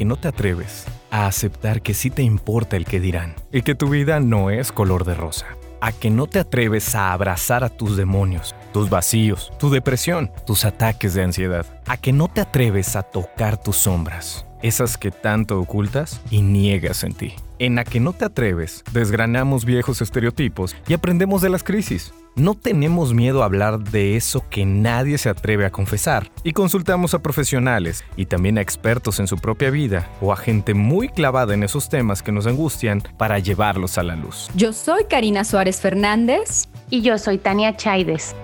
que no te atreves a aceptar que sí te importa el que dirán y que tu vida no es color de rosa. A que no te atreves a abrazar a tus demonios, tus vacíos, tu depresión, tus ataques de ansiedad. A que no te atreves a tocar tus sombras, esas que tanto ocultas y niegas en ti. En A que no te atreves, desgranamos viejos estereotipos y aprendemos de las crisis. No tenemos miedo a hablar de eso que nadie se atreve a confesar y consultamos a profesionales y también a expertos en su propia vida o a gente muy clavada en esos temas que nos angustian para llevarlos a la luz. Yo soy Karina Suárez Fernández. Y yo soy Tania Chaides.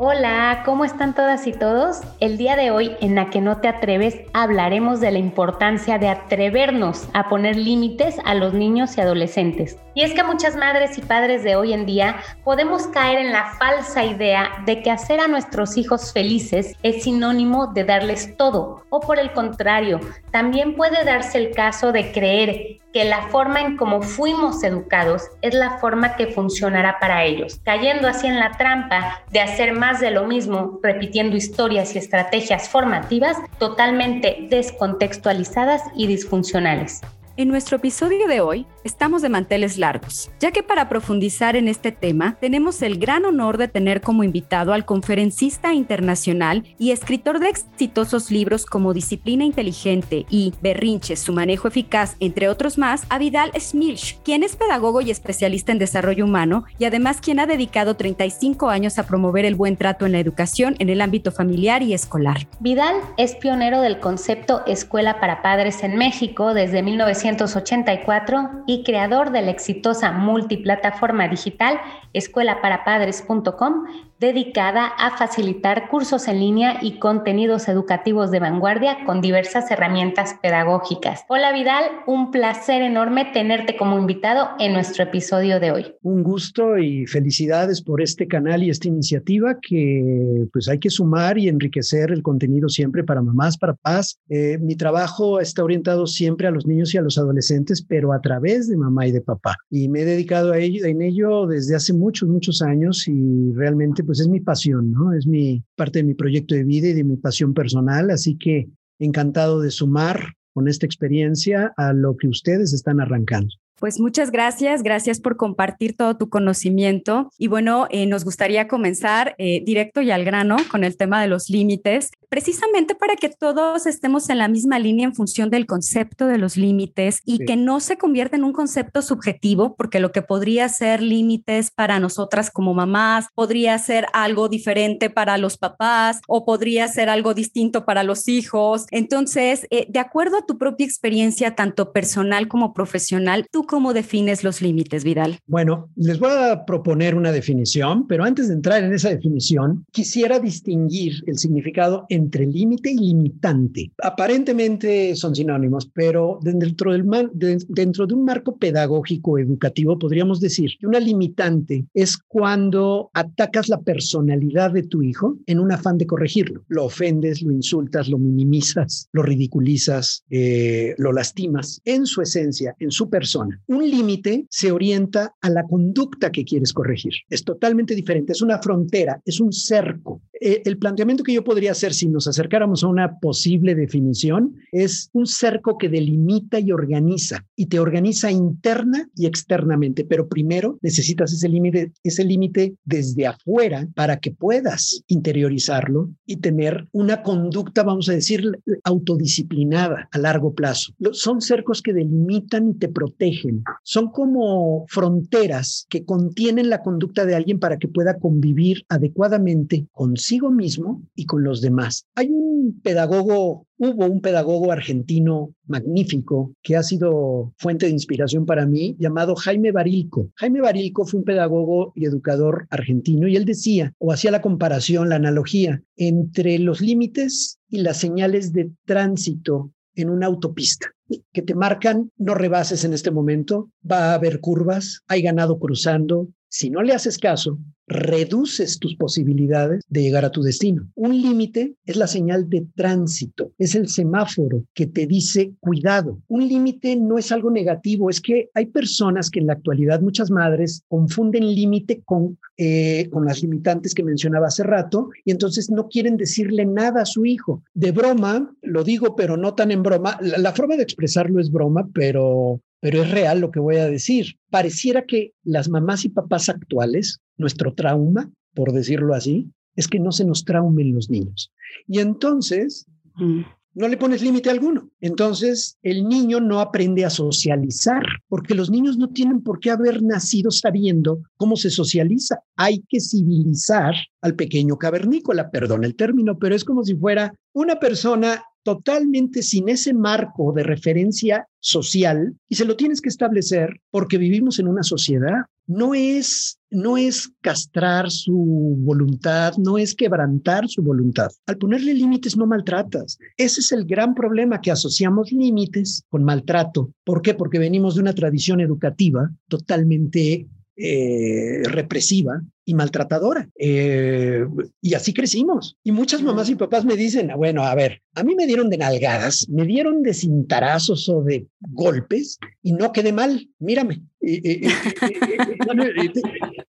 Hola, ¿cómo están todas y todos? El día de hoy en La que no te atreves hablaremos de la importancia de atrevernos a poner límites a los niños y adolescentes. Y es que muchas madres y padres de hoy en día podemos caer en la falsa idea de que hacer a nuestros hijos felices es sinónimo de darles todo, o por el contrario, también puede darse el caso de creer que la forma en cómo fuimos educados es la forma que funcionará para ellos, cayendo así en la trampa de hacer más de lo mismo, repitiendo historias y estrategias formativas totalmente descontextualizadas y disfuncionales. En nuestro episodio de hoy estamos de manteles largos, ya que para profundizar en este tema tenemos el gran honor de tener como invitado al conferencista internacional y escritor de exitosos libros como Disciplina Inteligente y Berrinches, su manejo eficaz, entre otros más, a Vidal Smilch, quien es pedagogo y especialista en desarrollo humano y además quien ha dedicado 35 años a promover el buen trato en la educación en el ámbito familiar y escolar. Vidal es pionero del concepto Escuela para Padres en México desde 1900 1984 y creador de la exitosa multiplataforma digital escuelaparapadres.com, dedicada a facilitar cursos en línea y contenidos educativos de vanguardia con diversas herramientas pedagógicas. Hola Vidal, un placer enorme tenerte como invitado en nuestro episodio de hoy. Un gusto y felicidades por este canal y esta iniciativa que pues hay que sumar y enriquecer el contenido siempre para mamás, para paz. Eh, mi trabajo está orientado siempre a los niños y a los adolescentes, pero a través de mamá y de papá. Y me he dedicado a ello, en ello desde hace muchos, muchos años y realmente pues es mi pasión, ¿no? Es mi parte de mi proyecto de vida y de mi pasión personal, así que encantado de sumar con esta experiencia a lo que ustedes están arrancando. Pues muchas gracias, gracias por compartir todo tu conocimiento. Y bueno, eh, nos gustaría comenzar eh, directo y al grano con el tema de los límites precisamente para que todos estemos en la misma línea en función del concepto de los límites y que no se convierta en un concepto subjetivo, porque lo que podría ser límites para nosotras como mamás, podría ser algo diferente para los papás o podría ser algo distinto para los hijos. Entonces, eh, de acuerdo a tu propia experiencia, tanto personal como profesional, ¿tú cómo defines los límites, Vidal? Bueno, les voy a proponer una definición, pero antes de entrar en esa definición, quisiera distinguir el significado entre límite y limitante. Aparentemente son sinónimos, pero dentro, del dentro de un marco pedagógico educativo podríamos decir que una limitante es cuando atacas la personalidad de tu hijo en un afán de corregirlo. Lo ofendes, lo insultas, lo minimizas, lo ridiculizas, eh, lo lastimas en su esencia, en su persona. Un límite se orienta a la conducta que quieres corregir. Es totalmente diferente, es una frontera, es un cerco. Eh, el planteamiento que yo podría hacer si nos acercáramos a una posible definición es un cerco que delimita y organiza y te organiza interna y externamente, pero primero necesitas ese límite ese límite desde afuera para que puedas interiorizarlo y tener una conducta, vamos a decir, autodisciplinada a largo plazo. Son cercos que delimitan y te protegen. Son como fronteras que contienen la conducta de alguien para que pueda convivir adecuadamente consigo mismo y con los demás. Hay un pedagogo, hubo un pedagogo argentino magnífico que ha sido fuente de inspiración para mí, llamado Jaime Barilco. Jaime Barilco fue un pedagogo y educador argentino y él decía, o hacía la comparación, la analogía entre los límites y las señales de tránsito en una autopista que te marcan, no rebases en este momento, va a haber curvas, hay ganado cruzando, Si no le haces caso, reduces tus posibilidades de llegar a tu destino. Un límite es la señal de tránsito, es el semáforo que te dice cuidado. Un límite no es algo negativo, es que hay personas que en la actualidad, muchas madres, confunden límite con, eh, con las limitantes que mencionaba hace rato y entonces no quieren decirle nada a su hijo. De broma, lo digo, pero no tan en broma, la, la forma de expresarlo es broma, pero pero es real lo que voy a decir. Pareciera que las mamás y papás actuales, nuestro trauma, por decirlo así, es que no se nos traumen los niños. Y entonces, mm. no le pones límite alguno. Entonces, el niño no aprende a socializar, porque los niños no tienen por qué haber nacido sabiendo cómo se socializa. Hay que civilizar al pequeño cavernícola, perdón el término, pero es como si fuera una persona totalmente sin ese marco de referencia social y se lo tienes que establecer porque vivimos en una sociedad. No es, no es castrar su voluntad, no es quebrantar su voluntad. Al ponerle límites no maltratas. Ese es el gran problema que asociamos límites con maltrato. ¿Por qué? Porque venimos de una tradición educativa totalmente eh, represiva y maltratadora. Eh, y así crecimos. Y muchas mamás y papás me dicen, bueno, a ver, a mí me dieron de nalgadas, me dieron de cintarazos o de golpes y no quedé mal, mírame.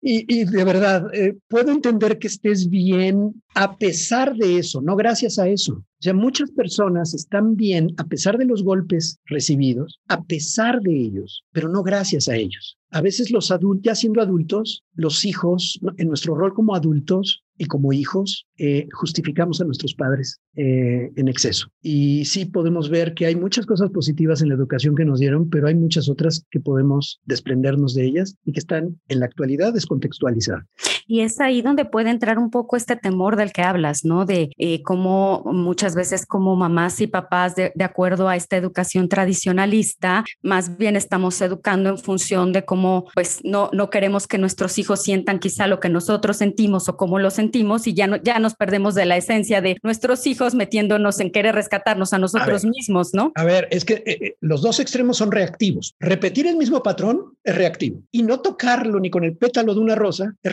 Y, de verdad, eh, puedo entender que estés bien a pesar de eso, no gracias a eso. O sea, muchas personas están bien a pesar de los golpes recibidos, a pesar de ellos, pero no gracias a ellos. A veces los adultos, ya siendo adultos, los hijos, en nuestro rol como adultos, y como hijos eh, justificamos a nuestros padres eh, en exceso. Y sí podemos ver que hay muchas cosas positivas en la educación que nos dieron, pero hay muchas otras que podemos desprendernos de ellas y que están en la actualidad descontextualizadas. Y es ahí donde puede entrar un poco este temor del que hablas, ¿no? De eh, cómo muchas veces como mamás y papás, de, de, acuerdo a esta educación tradicionalista, más bien estamos educando en función de cómo, pues, no, no queremos que nuestros hijos sientan quizá lo que nosotros sentimos o cómo lo sentimos y ya, no, ya nos perdemos de la esencia de nuestros hijos metiéndonos en querer rescatarnos a nosotros mismos, ¿no? A ver, es que eh, eh, los dos extremos son reactivos. Repetir el mismo patrón es reactivo y no tocarlo ni con el pétalo de una rosa es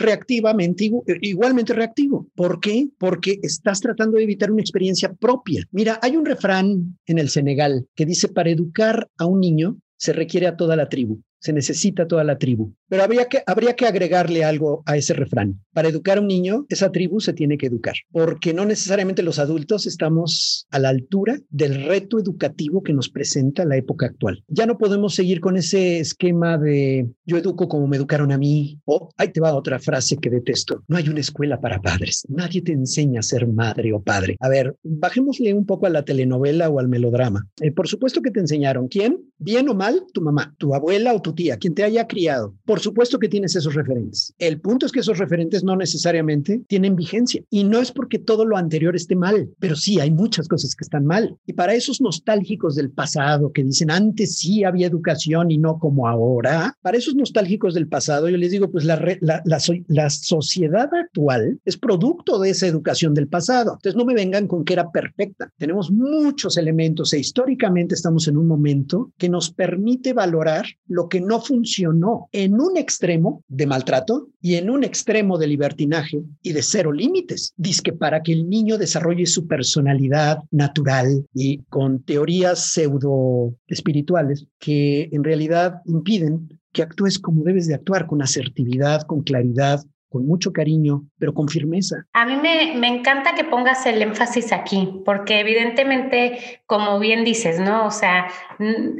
igualmente reactivo. ¿Por qué? Porque estás tratando de evitar una experiencia propia. Mira, hay un refrán en el Senegal que dice, para educar a un niño se requiere a toda la tribu se necesita toda la tribu. Pero habría que, habría que agregarle algo a ese refrán. Para educar a un niño, esa tribu se tiene que educar, porque no necesariamente los adultos estamos a la altura del reto educativo que nos presenta la época actual. Ya no podemos seguir con ese esquema de yo educo como me educaron a mí, o ahí te va otra frase que detesto, no hay una escuela para padres, nadie te enseña a ser madre o padre. A ver, bajémosle un poco a la telenovela o al melodrama. Eh, por supuesto que te enseñaron, ¿quién? Bien o mal, tu mamá, tu abuela o tu tía, quien te haya criado, por supuesto que tienes esos referentes. El punto es que esos referentes no necesariamente tienen vigencia y no es porque todo lo anterior esté mal, pero sí hay muchas cosas que están mal. Y para esos nostálgicos del pasado que dicen antes sí había educación y no como ahora, para esos nostálgicos del pasado yo les digo, pues la, la, la, la sociedad actual es producto de esa educación del pasado. Entonces no me vengan con que era perfecta. Tenemos muchos elementos e históricamente estamos en un momento que nos permite valorar lo que no funcionó en un extremo de maltrato y en un extremo de libertinaje y de cero límites. Dice que para que el niño desarrolle su personalidad natural y con teorías pseudo espirituales que en realidad impiden que actúes como debes de actuar, con asertividad, con claridad, con mucho cariño, pero con firmeza. A mí me, me, encanta que pongas el énfasis aquí, porque evidentemente, como bien dices, ¿no? O sea,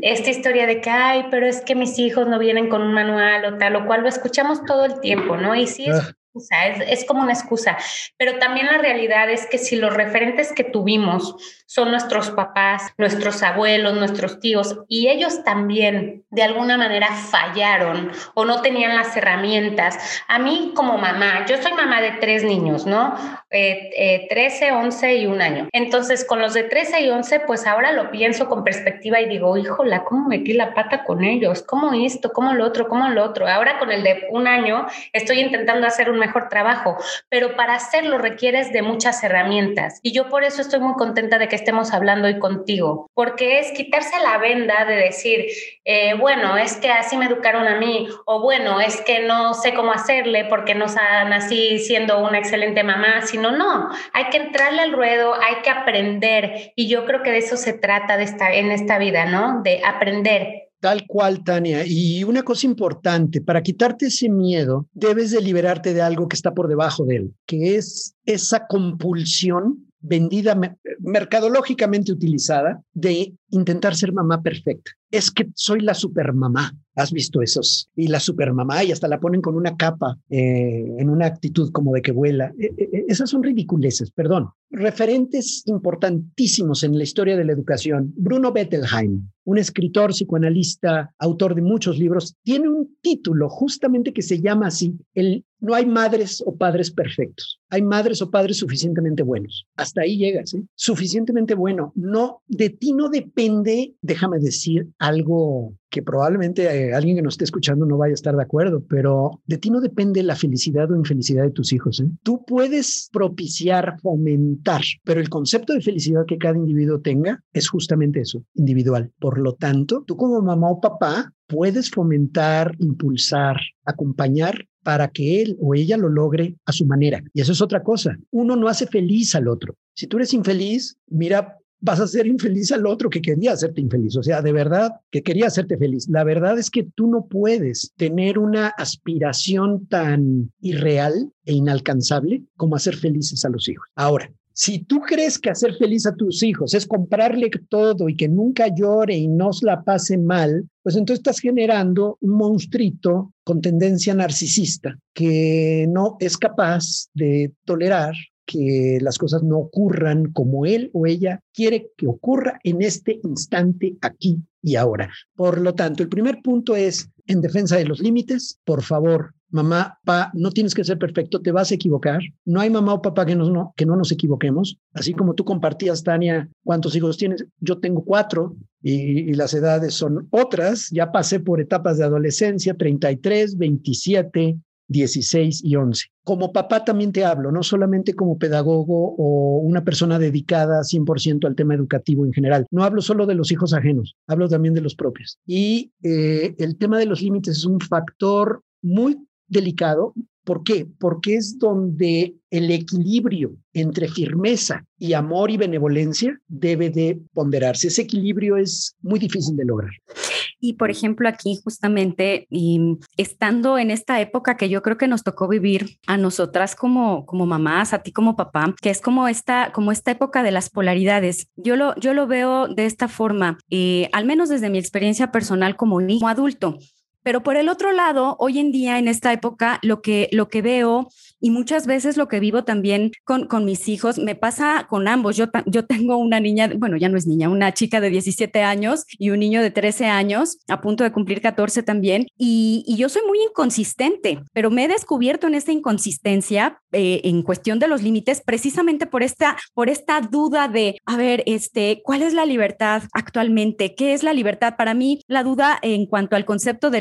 esta historia de que, ay, pero es que mis hijos no vienen con un manual o tal o cual, lo escuchamos todo el tiempo, ¿no? Y sí es... Ah. Es, es, como una excusa, pero también la realidad es que si los referentes que tuvimos son nuestros papás, nuestros abuelos, nuestros tíos, y ellos también de alguna manera fallaron o no tenían las herramientas. A mí como mamá, yo soy mamá de tres niños, ¿no? Eh, eh, 13, 11 y un año. Entonces, con los de 13 y 11, pues ahora lo pienso con perspectiva y digo, híjola, ¿cómo metí la pata con ellos? ¿Cómo esto? ¿Cómo lo otro? ¿Cómo lo otro? Ahora con el de un año, estoy intentando hacer un mejor trabajo, pero para hacerlo requieres de muchas herramientas. Y yo por eso estoy muy contenta de que estemos hablando hoy contigo, porque es quitarse la venda de decir, eh, bueno, es que así me educaron a mí, o bueno, es que no sé cómo hacerle porque no nací siendo una excelente mamá, sino no, hay que entrarle al ruedo, hay que aprender. Y yo creo que de eso se trata de esta, en esta vida, ¿no? De aprender Tal cual, Tania. Y una cosa importante, para quitarte ese miedo, debes de liberarte de algo que está por debajo de él, que es esa compulsión vendida mercadológicamente utilizada de intentar ser mamá perfecta. Es que soy la supermamá. ¿Has visto esos? Y la supermamá y hasta la ponen con una capa eh, en una actitud como de que vuela. E, e, e, esas son ridiculeces, perdón. Referentes importantísimos en la historia de la educación. Bruno Bettelheim, un escritor, psicoanalista, autor de muchos libros, tiene un título justamente que se llama así, el no hay madres o padres perfectos, hay madres o padres suficientemente buenos. Hasta ahí llegas, ¿eh? suficientemente bueno. No, de ti no depende, déjame decir algo que probablemente eh, alguien que nos esté escuchando no vaya a estar de acuerdo, pero de ti no depende la felicidad o infelicidad de tus hijos. ¿eh? Tú puedes propiciar, fomentar, pero el concepto de felicidad que cada individuo tenga es justamente eso, individual. Por lo tanto, tú como mamá o papá puedes fomentar, impulsar, acompañar para que él o ella lo logre a su manera. Y eso es otra cosa. Uno no hace feliz al otro. Si tú eres infeliz, mira, vas a ser infeliz al otro que quería hacerte infeliz. O sea, de verdad que quería hacerte feliz. La verdad es que tú no puedes tener una aspiración tan irreal e inalcanzable como hacer felices a los hijos. Ahora, si tú crees que hacer feliz a tus hijos es comprarle todo y que nunca llore y no la pase mal, pues entonces estás generando un monstruito con tendencia narcisista que no es capaz de tolerar que las cosas no ocurran como él o ella quiere que ocurra en este instante, aquí y ahora. Por lo tanto, el primer punto es en defensa de los límites, por favor, mamá, pa, no tienes que ser perfecto, te vas a equivocar. No hay mamá o papá que, no, que no nos equivoquemos. Así como tú compartías, Tania, cuántos hijos tienes. Yo tengo cuatro y las edades son otras. Ya pasé por etapas de adolescencia, 33, 27, 16 y 11. Como papá también te hablo, no solamente como pedagogo o una persona dedicada 100% al tema educativo en general. No hablo solo de los hijos ajenos, hablo también de los propios. Y eh, el tema de los límites es un factor muy delicado. ¿Por qué? Porque es donde el equilibrio entre firmeza y amor y benevolencia debe de ponderarse. Ese equilibrio es muy difícil de lograr. Y por ejemplo, aquí justamente estando en esta época que yo creo que nos tocó vivir a nosotras como, como mamás, a ti como papá, que es como esta, como esta época de las polaridades. Yo lo, yo lo veo de esta forma, eh, al menos desde mi experiencia personal como niño adulto. Pero por el otro lado, hoy en día, en esta época, lo que, lo que veo y muchas veces lo que vivo también con, con mis hijos, me pasa con ambos. Yo, yo tengo una niña, bueno, ya no es niña, una chica de 17 años y un niño de 13 años, a punto de cumplir 14 también. Y, y yo soy muy inconsistente, pero me he descubierto en esta inconsistencia eh, en cuestión de los límites precisamente por esta, por esta duda de, a ver, este, ¿cuál es la libertad actualmente? ¿Qué es la libertad? Para mí, la duda en cuanto al concepto de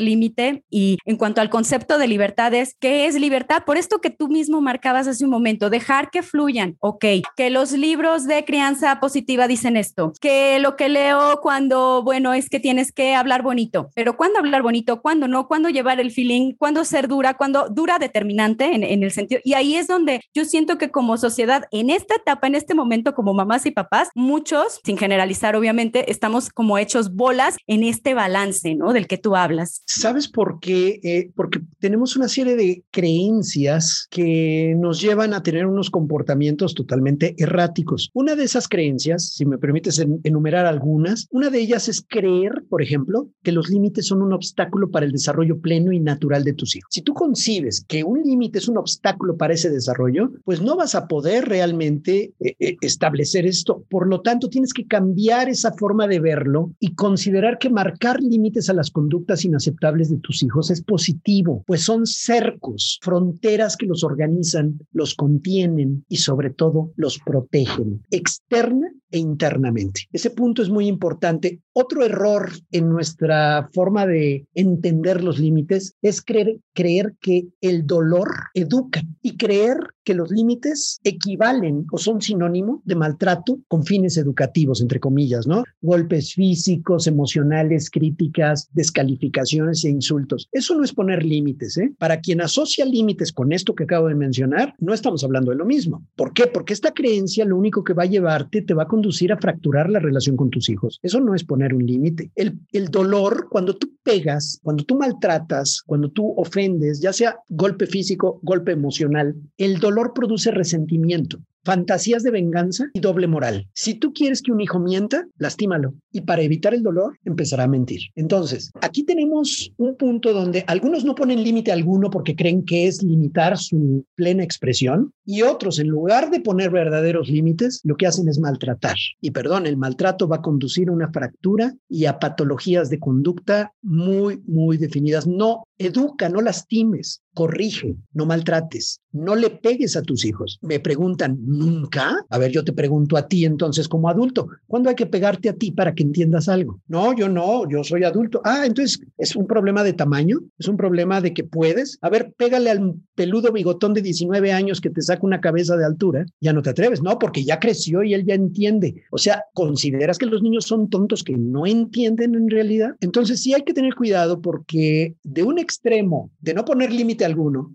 y en cuanto al concepto de libertad es, ¿qué es libertad? Por esto que tú mismo marcabas hace un momento, dejar que fluyan, ok, que los libros de crianza positiva dicen esto, que lo que leo cuando, bueno, es que tienes que hablar bonito, pero ¿cuándo hablar bonito? ¿Cuándo no? ¿Cuándo llevar el feeling? ¿Cuándo ser dura? ¿Cuándo dura determinante en, en el sentido? Y ahí es donde yo siento que como sociedad, en esta etapa, en este momento, como mamás y papás, muchos, sin generalizar obviamente, estamos como hechos bolas en este balance, ¿no? Del que tú hablas. ¿Sabes por qué? Eh, porque tenemos una serie de creencias que nos llevan a tener unos comportamientos totalmente erráticos. Una de esas creencias, si me permites enumerar algunas, una de ellas es creer, por ejemplo, que los límites son un obstáculo para el desarrollo pleno y natural de tus hijos. Si tú concibes que un límite es un obstáculo para ese desarrollo, pues no vas a poder realmente eh, eh, establecer esto. Por lo tanto, tienes que cambiar esa forma de verlo y considerar que marcar límites a las conductas inaceptables de tus hijos es positivo, pues son cercos, fronteras que los organizan, los contienen y sobre todo los protegen, externa e internamente. Ese punto es muy importante. Otro error en nuestra forma de entender los límites es creer, creer que el dolor educa y creer que los límites equivalen o son sinónimo de maltrato con fines educativos, entre comillas, ¿no? Golpes físicos, emocionales, críticas, descalificaciones e insultos. Eso no es poner límites, ¿eh? Para quien asocia límites con esto que acabo de mencionar, no estamos hablando de lo mismo. ¿Por qué? Porque esta creencia lo único que va a llevarte te va a a fracturar la relación con tus hijos. Eso no es poner un límite. El, el dolor, cuando tú pegas, cuando tú maltratas, cuando tú ofendes, ya sea golpe físico, golpe emocional, el dolor produce resentimiento fantasías de venganza y doble moral. Si tú quieres que un hijo mienta, lastímalo. Y para evitar el dolor, empezará a mentir. Entonces, aquí tenemos un punto donde algunos no ponen límite alguno porque creen que es limitar su plena expresión y otros, en lugar de poner verdaderos límites, lo que hacen es maltratar. Y perdón, el maltrato va a conducir a una fractura y a patologías de conducta muy, muy definidas. No educa, no lastimes, corrige, no maltrates, no le pegues a tus hijos. Me preguntan, ¿nunca? A ver, yo te pregunto a ti entonces como adulto, ¿cuándo hay que pegarte a ti para que entiendas algo? No, yo no, yo soy adulto. Ah, entonces es un problema de tamaño, es un problema de que puedes. A ver, pégale al peludo bigotón de 19 años que te saca una cabeza de altura, ya no te atreves, no, porque ya creció y él ya entiende. O sea, ¿consideras que los niños son tontos que no entienden en realidad? Entonces sí hay que tener cuidado porque de un extremo de no poner alguno,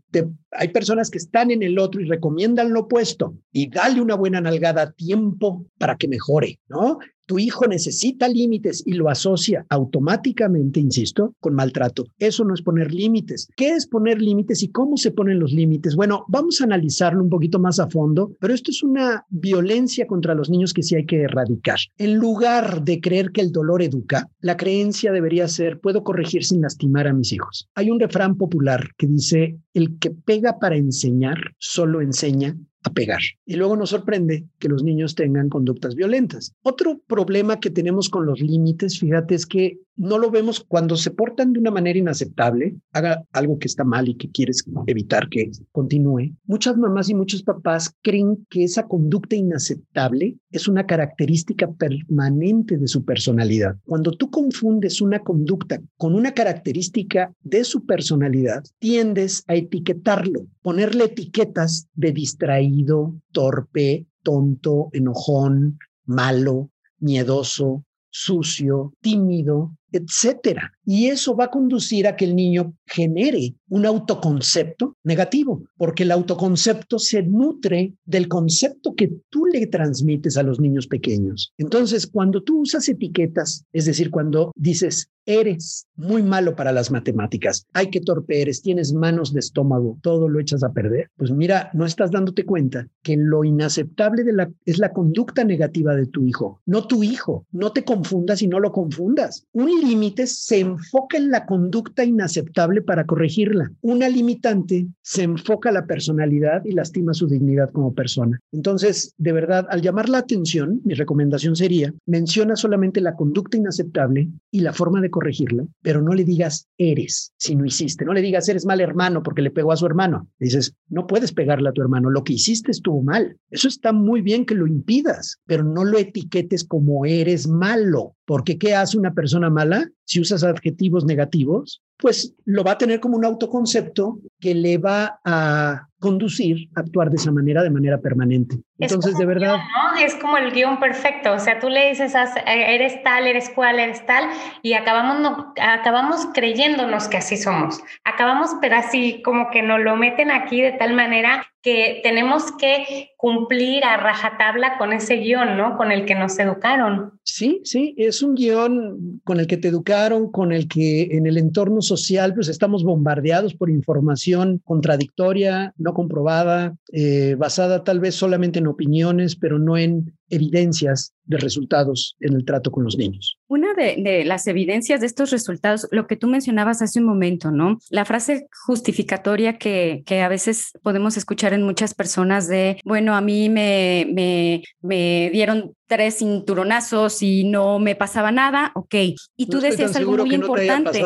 hay personas que están en el otro y recomiendan lo opuesto y dale una buena nalgada a tiempo para que mejore, ¿no? Tu hijo necesita límites y lo asocia automáticamente, insisto, con maltrato. Eso no es poner límites. ¿Qué es poner límites y cómo se ponen los límites? Bueno, vamos a analizarlo un poquito más a fondo, pero esto es una violencia contra los niños que sí hay que erradicar. En lugar de creer que el dolor educa, la creencia debería ser, puedo corregir sin lastimar a mis hijos. Hay un refrán popular que dice, el que pega para enseñar, solo enseña a pegar. Y luego nos sorprende que los niños tengan conductas violentas. Otro problema que tenemos con los límites, fíjate, es que no lo vemos cuando se portan de una manera inaceptable, haga algo que está mal y que quieres evitar que continúe. Muchas mamás y muchos papás creen que esa conducta inaceptable es una característica permanente de su personalidad. Cuando tú confundes una conducta con una característica de su personalidad, tiendes a etiquetarlo, ponerle etiquetas de distraído, torpe, tonto, enojón, malo, miedoso, sucio, tímido, etcétera. Y eso va a conducir a que el niño genere un autoconcepto negativo, porque el autoconcepto se nutre del concepto que tú le transmites a los niños pequeños. Entonces, cuando tú usas etiquetas, es decir, cuando dices, eres muy malo para las matemáticas, ay, qué torpe eres, tienes manos de estómago, todo lo echas a perder, pues mira, no estás dándote cuenta que lo inaceptable de la, es la conducta negativa de tu hijo, no tu hijo, no te confundas y no lo confundas. Un límite se enfoca en la conducta inaceptable para corregirla. Una limitante se enfoca a la personalidad y lastima su dignidad como persona. Entonces, de verdad, al llamar la atención, mi recomendación sería, menciona solamente la conducta inaceptable y la forma de corregirla, pero no le digas eres si no hiciste. No le digas eres mal hermano porque le pegó a su hermano. dices, no puedes pegarle a tu hermano. Lo que hiciste estuvo mal. Eso está muy bien que lo impidas, pero no lo etiquetes como eres malo. Porque ¿qué hace una persona mala? Si usas adjetivos negativos, pues lo va a tener como un autoconcepto que le va a conducir a actuar de esa manera de manera permanente. Entonces, de verdad... Es como el guion perfecto, o sea, tú le dices, eres tal, eres cual, eres tal, y acabamos, no, acabamos creyéndonos que así somos. Acabamos, pero así como que nos lo meten aquí de tal manera que tenemos que cumplir a rajatabla con ese guion, ¿no? Con el que nos educaron. Sí, sí, es un guion con el que te educaron, con el que en el entorno social pues estamos bombardeados por información contradictoria, no comprobada, eh, basada tal vez solamente en opiniones, pero no en evidencias de resultados en el trato con los niños. Una de, las evidencias de estos resultados, lo que tú mencionabas hace un momento, ¿no? La frase justificatoria que, que a veces podemos escuchar en muchas personas de, bueno, a mí me, me, me dieron tres cinturonazos y no me pasaba nada, ok. Y tú decías algo muy importante.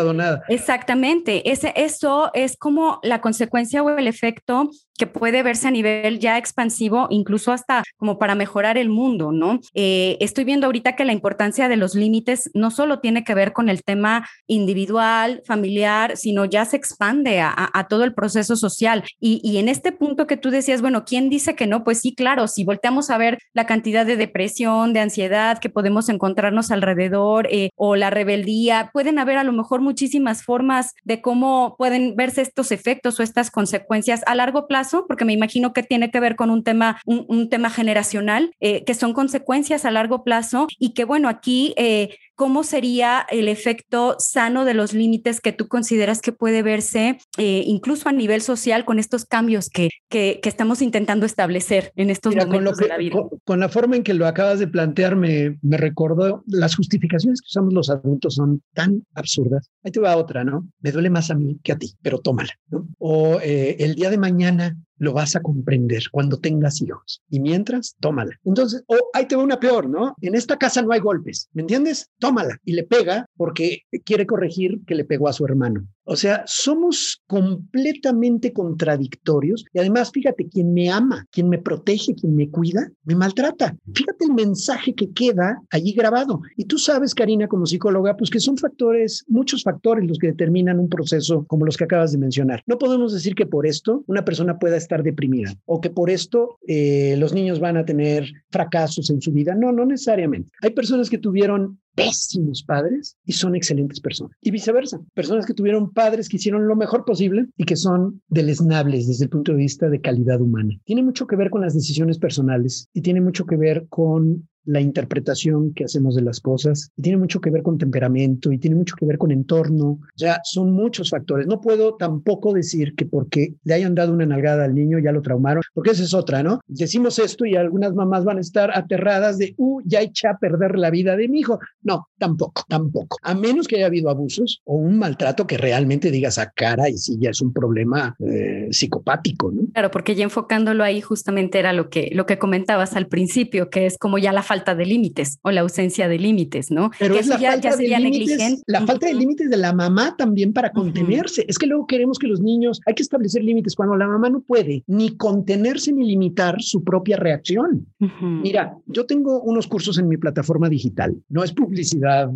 Exactamente. Ese, eso es como la consecuencia o el efecto que puede verse a nivel ya expansivo, incluso hasta como para mejorar el mundo ¿no? Eh, estoy viendo ahorita que la importancia de los límites no solo tiene que ver con el tema individual, familiar, sino ya se expande a, todo el proceso social. Y, y, en este punto que tú decías, bueno, ¿quién dice que no? Pues sí, claro, si volteamos a ver la cantidad de depresión, de ansiedad que podemos encontrarnos alrededor eh, o la rebeldía, pueden haber a lo mejor muchísimas formas de cómo pueden verse estos efectos o estas consecuencias a largo plazo, porque me imagino que tiene que ver con un tema, un, tema generacional, eh, que son consecuencias a largo plazo y que bueno, aquí eh, ¿cómo sería el efecto sano de los límites que tú consideras que puede verse eh, incluso a nivel social con estos cambios que, que, estamos intentando establecer en estos momentos de la vida? Con, la forma en que lo acabas de plantear, me, me recordó, las justificaciones que usamos los adultos son tan absurdas. Ahí te va otra, ¿no? Me duele más a mí que a ti, pero tómala, ¿no? O eh, el día de mañana lo vas a comprender cuando tengas hijos. Y mientras, tómala. Entonces, o ahí te va una peor, ¿no? En esta casa no hay golpes, ¿me entiendes? Tómala. Y le pega porque quiere corregir que le pegó a su hermano. O sea, somos completamente contradictorios y además, fíjate, quien me ama, quien me protege, quien me cuida, me maltrata. Fíjate el mensaje que queda allí grabado. Y tú sabes, Karina, como psicóloga, pues que son factores, muchos factores los que determinan un proceso como los que acabas de mencionar. No podemos decir que por esto una persona pueda estar deprimida o que por esto eh, los niños van a tener fracasos en su vida. No, no necesariamente. Hay personas que tuvieron pésimos padres y son excelentes personas. Y viceversa, personas que tuvieron padres que hicieron lo mejor posible y que son deleznables desde el punto de vista de calidad humana. Tiene mucho que ver con las decisiones personales y tiene mucho que ver con la interpretación que hacemos de las cosas y tiene mucho que ver con temperamento y tiene mucho que ver con entorno. O sea, son muchos factores. No puedo tampoco decir que porque le hayan dado una nalgada al niño ya lo traumaron, porque esa es otra, ¿no? Decimos esto y algunas mamás van a estar aterradas de, uh, ya echa a perder la vida de mi hijo. No, tampoco, tampoco. A menos que haya habido abusos o un maltrato que realmente digas a cara y si ya es un problema eh, psicopático, ¿no? Claro, porque ya enfocándolo ahí justamente era lo que, lo que comentabas al principio, que es como ya la falta de límites o la ausencia de límites, ¿no? Pero es la falta de límites, la falta de límites de la mamá también para contenerse. Es que luego queremos que los niños, hay que establecer límites cuando la mamá no puede ni contenerse ni limitar su propia reacción. Mira, yo tengo unos cursos en mi plataforma digital. No es publicidad,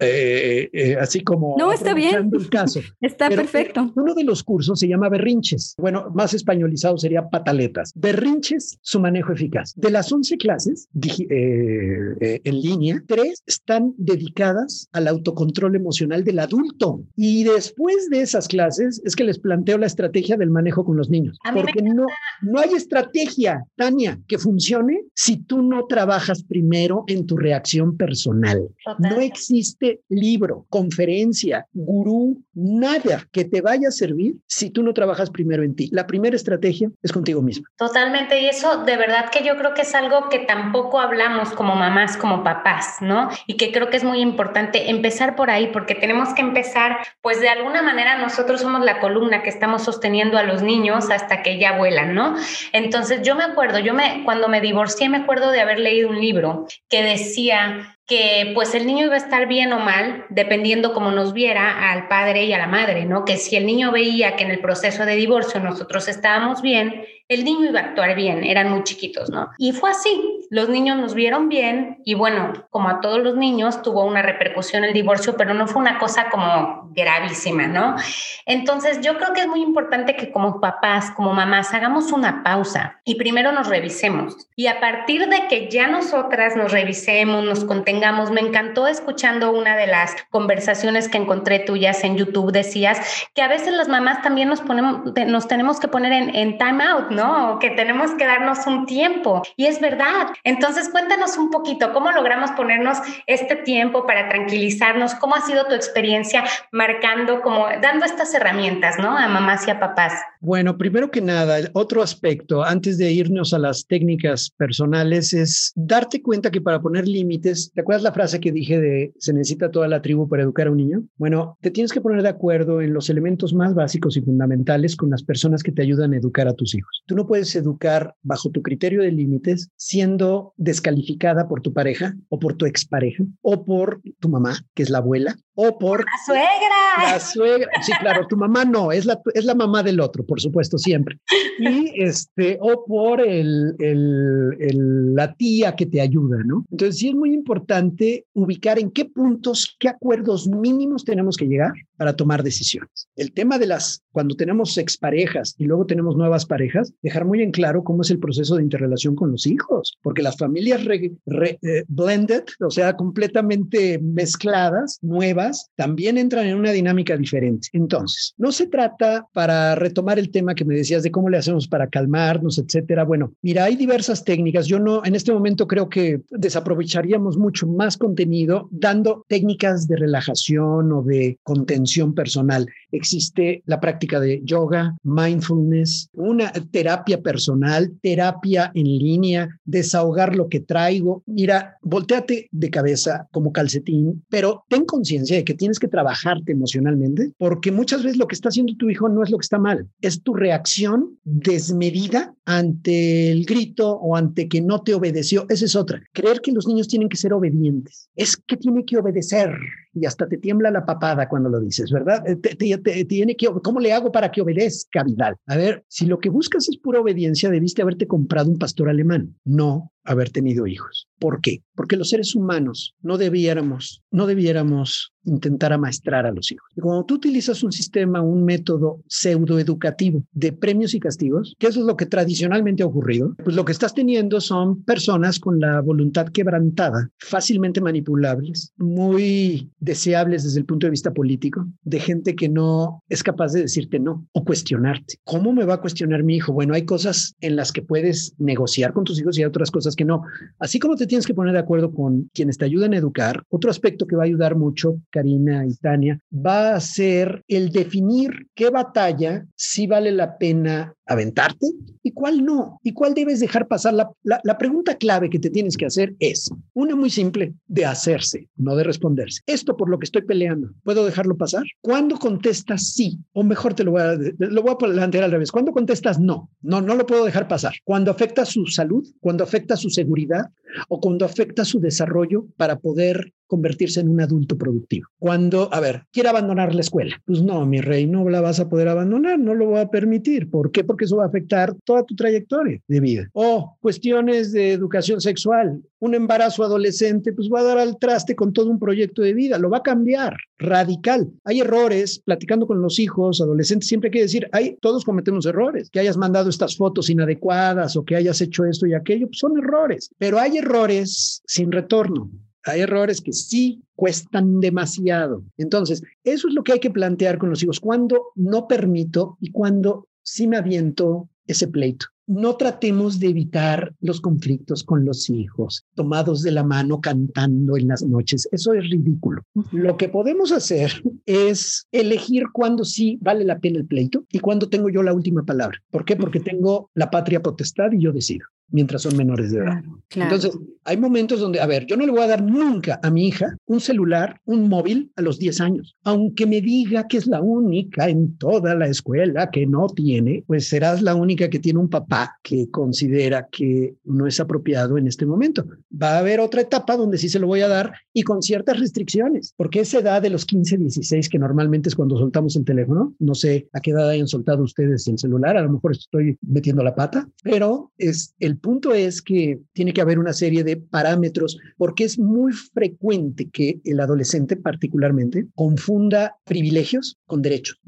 eh, eh, así como no está bien. El caso. está perfecto. Uno de los cursos se llama berrinches. Bueno, más españolizado sería pataletas. Berrinches, su manejo eficaz. De las 11 clases, eh, eh, en línea, tres están dedicadas al autocontrol emocional del adulto. Y después de esas clases es que les planteo la estrategia del manejo con los niños. Porque no, no hay estrategia, Tania, que funcione si tú no trabajas primero en tu reacción personal. No existe libro, conferencia, gurú, nada que te vaya a servir si tú no trabajas primero en ti. La primera estrategia es contigo mismo. Totalmente. Y eso de verdad que yo creo que es algo que tampoco hablamos como mamás, como papás, ¿no? Y que creo que es muy importante empezar por ahí, porque tenemos que empezar, pues de alguna manera nosotros somos la columna que estamos sosteniendo a los niños hasta que ya vuelan, ¿no? Entonces yo me acuerdo, yo me, cuando me divorcié me acuerdo de haber leído un libro que decía que pues el niño iba a estar bien o mal dependiendo cómo nos viera al padre y a la madre, ¿no? Que si el niño veía que en el proceso de divorcio nosotros estábamos bien, el niño iba a actuar bien, eran muy chiquitos, ¿no? Y fue así, los niños nos vieron bien y bueno, como a todos los niños, tuvo una repercusión el divorcio, pero no fue una cosa como gravísima, ¿no? Entonces yo creo que es muy importante que como papás, como mamás, hagamos una pausa y primero nos revisemos. Y a partir de que ya nosotras nos revisemos, nos contengamos, me encantó escuchando una de las conversaciones que encontré tuyas en YouTube, decías que a veces las mamás también nos, ponemos, nos tenemos que poner en, en time out, ¿no? ¿No? Que tenemos que darnos un tiempo. Y es verdad. Entonces, cuéntanos un poquito, ¿cómo logramos ponernos este tiempo para tranquilizarnos? ¿Cómo ha sido tu experiencia marcando, como dando estas herramientas, ¿no? A mamás y a papás. Bueno, primero que nada, otro aspecto, antes de irnos a las técnicas personales, es darte cuenta que para poner límites, ¿te acuerdas la frase que dije de se necesita toda la tribu para educar a un niño? Bueno, te tienes que poner de acuerdo en los elementos más básicos y fundamentales con las personas que te ayudan a educar a tus hijos. Tú no puedes educar bajo tu criterio de límites siendo descalificada por tu pareja o por tu expareja o por tu mamá, que es la abuela, o por... La suegra. La suegra. Sí, claro, tu mamá no, es la, es la mamá del otro por supuesto, siempre. Y este, o por el, la tía que te ayuda, ¿no? Entonces, sí es muy importante ubicar en qué puntos, qué acuerdos mínimos tenemos que llegar para tomar decisiones. El tema de las, cuando tenemos exparejas y luego tenemos nuevas parejas, dejar muy en claro cómo es el proceso de interrelación con los hijos, porque las familias eh, blended, o sea, completamente mezcladas, nuevas, también entran en una dinámica diferente. Entonces, no se trata para retomar el tema que me decías de cómo le hacemos para calmarnos, etcétera. Bueno, mira, hay diversas técnicas. Yo no, en este momento creo que desaprovecharíamos mucho más contenido dando técnicas de relajación o de contención personal. Existe la práctica de yoga, mindfulness, una terapia personal, terapia en línea, desahogar lo que traigo. Mira, volteate de cabeza como calcetín, pero ten conciencia de que tienes que trabajarte emocionalmente, porque muchas veces lo que está haciendo tu hijo no es lo que está mal, es tu reacción desmedida ante el grito o ante que no te obedeció. Esa es otra. Creer que los niños tienen que ser obedientes. Es que tiene que obedecer y hasta te tiembla la papada cuando lo dices, ¿verdad? Eh, tiene que, ¿Cómo le hago para que obedezca Vidal? A ver, si lo que buscas es pura obediencia, debiste haberte comprado un pastor alemán, no haber tenido hijos. ¿Por qué? Porque los seres humanos no debiéramos, no debiéramos intentar amaestrar a los hijos. Y cuando tú utilizas un sistema, un método pseudoeducativo de premios y castigos, que eso es lo que tradicionalmente ha ocurrido, pues lo que estás teniendo son personas con la voluntad quebrantada, fácilmente manipulables, muy deseables desde el punto de vista político, de gente que no es capaz de decirte no o cuestionarte. ¿Cómo me va a cuestionar mi hijo? Bueno, hay cosas en las que puedes negociar con tus hijos y hay otras cosas que no. Así como te tienes que poner de acuerdo con quienes te ayudan a educar, otro aspecto que va a ayudar mucho, Karina y Tania, va a ser el definir qué batalla sí vale la pena aventarte y cuál no, y cuál debes dejar pasar. La, la, pregunta clave que te tienes que hacer es una muy simple de hacerse, no de responderse. Esto por lo que estoy peleando, ¿puedo dejarlo pasar? ¿Cuándo contestas sí? O mejor te lo voy a, lo voy a plantear al revés. ¿Cuándo contestas no? No, no lo puedo dejar pasar. Cuando afecta su salud, cuando afecta su seguridad o cuando afecta su desarrollo para poder convertirse en un adulto productivo. Cuando, a ver, quiere abandonar la escuela. Pues no, mi rey, no la vas a poder abandonar, no lo voy a permitir. ¿Por qué? Porque eso va a afectar toda tu trayectoria de vida. O cuestiones de educación sexual. Un embarazo adolescente, pues va a dar al traste con todo un proyecto de vida, lo va a cambiar radical. Hay errores, platicando con los hijos, adolescentes, siempre hay que decir, hay, todos cometemos errores. Que hayas mandado estas fotos inadecuadas o que hayas hecho esto y aquello, pues son errores. Pero hay errores sin retorno hay errores que sí cuestan demasiado. Entonces, eso es lo que hay que plantear con los hijos. ¿Cuándo no permito y cuándo sí me aviento ese pleito? No tratemos de evitar los conflictos con los hijos, tomados de la mano cantando en las noches. Eso es ridículo. Lo que podemos hacer es elegir cuándo sí vale la pena el pleito y cuándo tengo yo la última palabra. ¿Por qué? Porque tengo la patria potestad y yo decido mientras son menores de edad. Entonces, hay momentos donde, a ver, yo no le voy a dar nunca a mi hija un celular, un móvil a los 10 años, aunque me diga que es la única en toda la escuela que no tiene, pues serás la única que tiene un papá que considera que no es apropiado en este momento. Va a haber otra etapa donde sí se lo voy a dar y con ciertas restricciones, porque esa edad de los 15, 16, que normalmente es cuando soltamos el teléfono, no sé a qué edad hayan soltado ustedes el celular, a lo mejor estoy metiendo la pata, pero es el punto es que tiene que haber una serie de parámetros porque es muy frecuente que el adolescente particularmente confunda privilegios con derechos.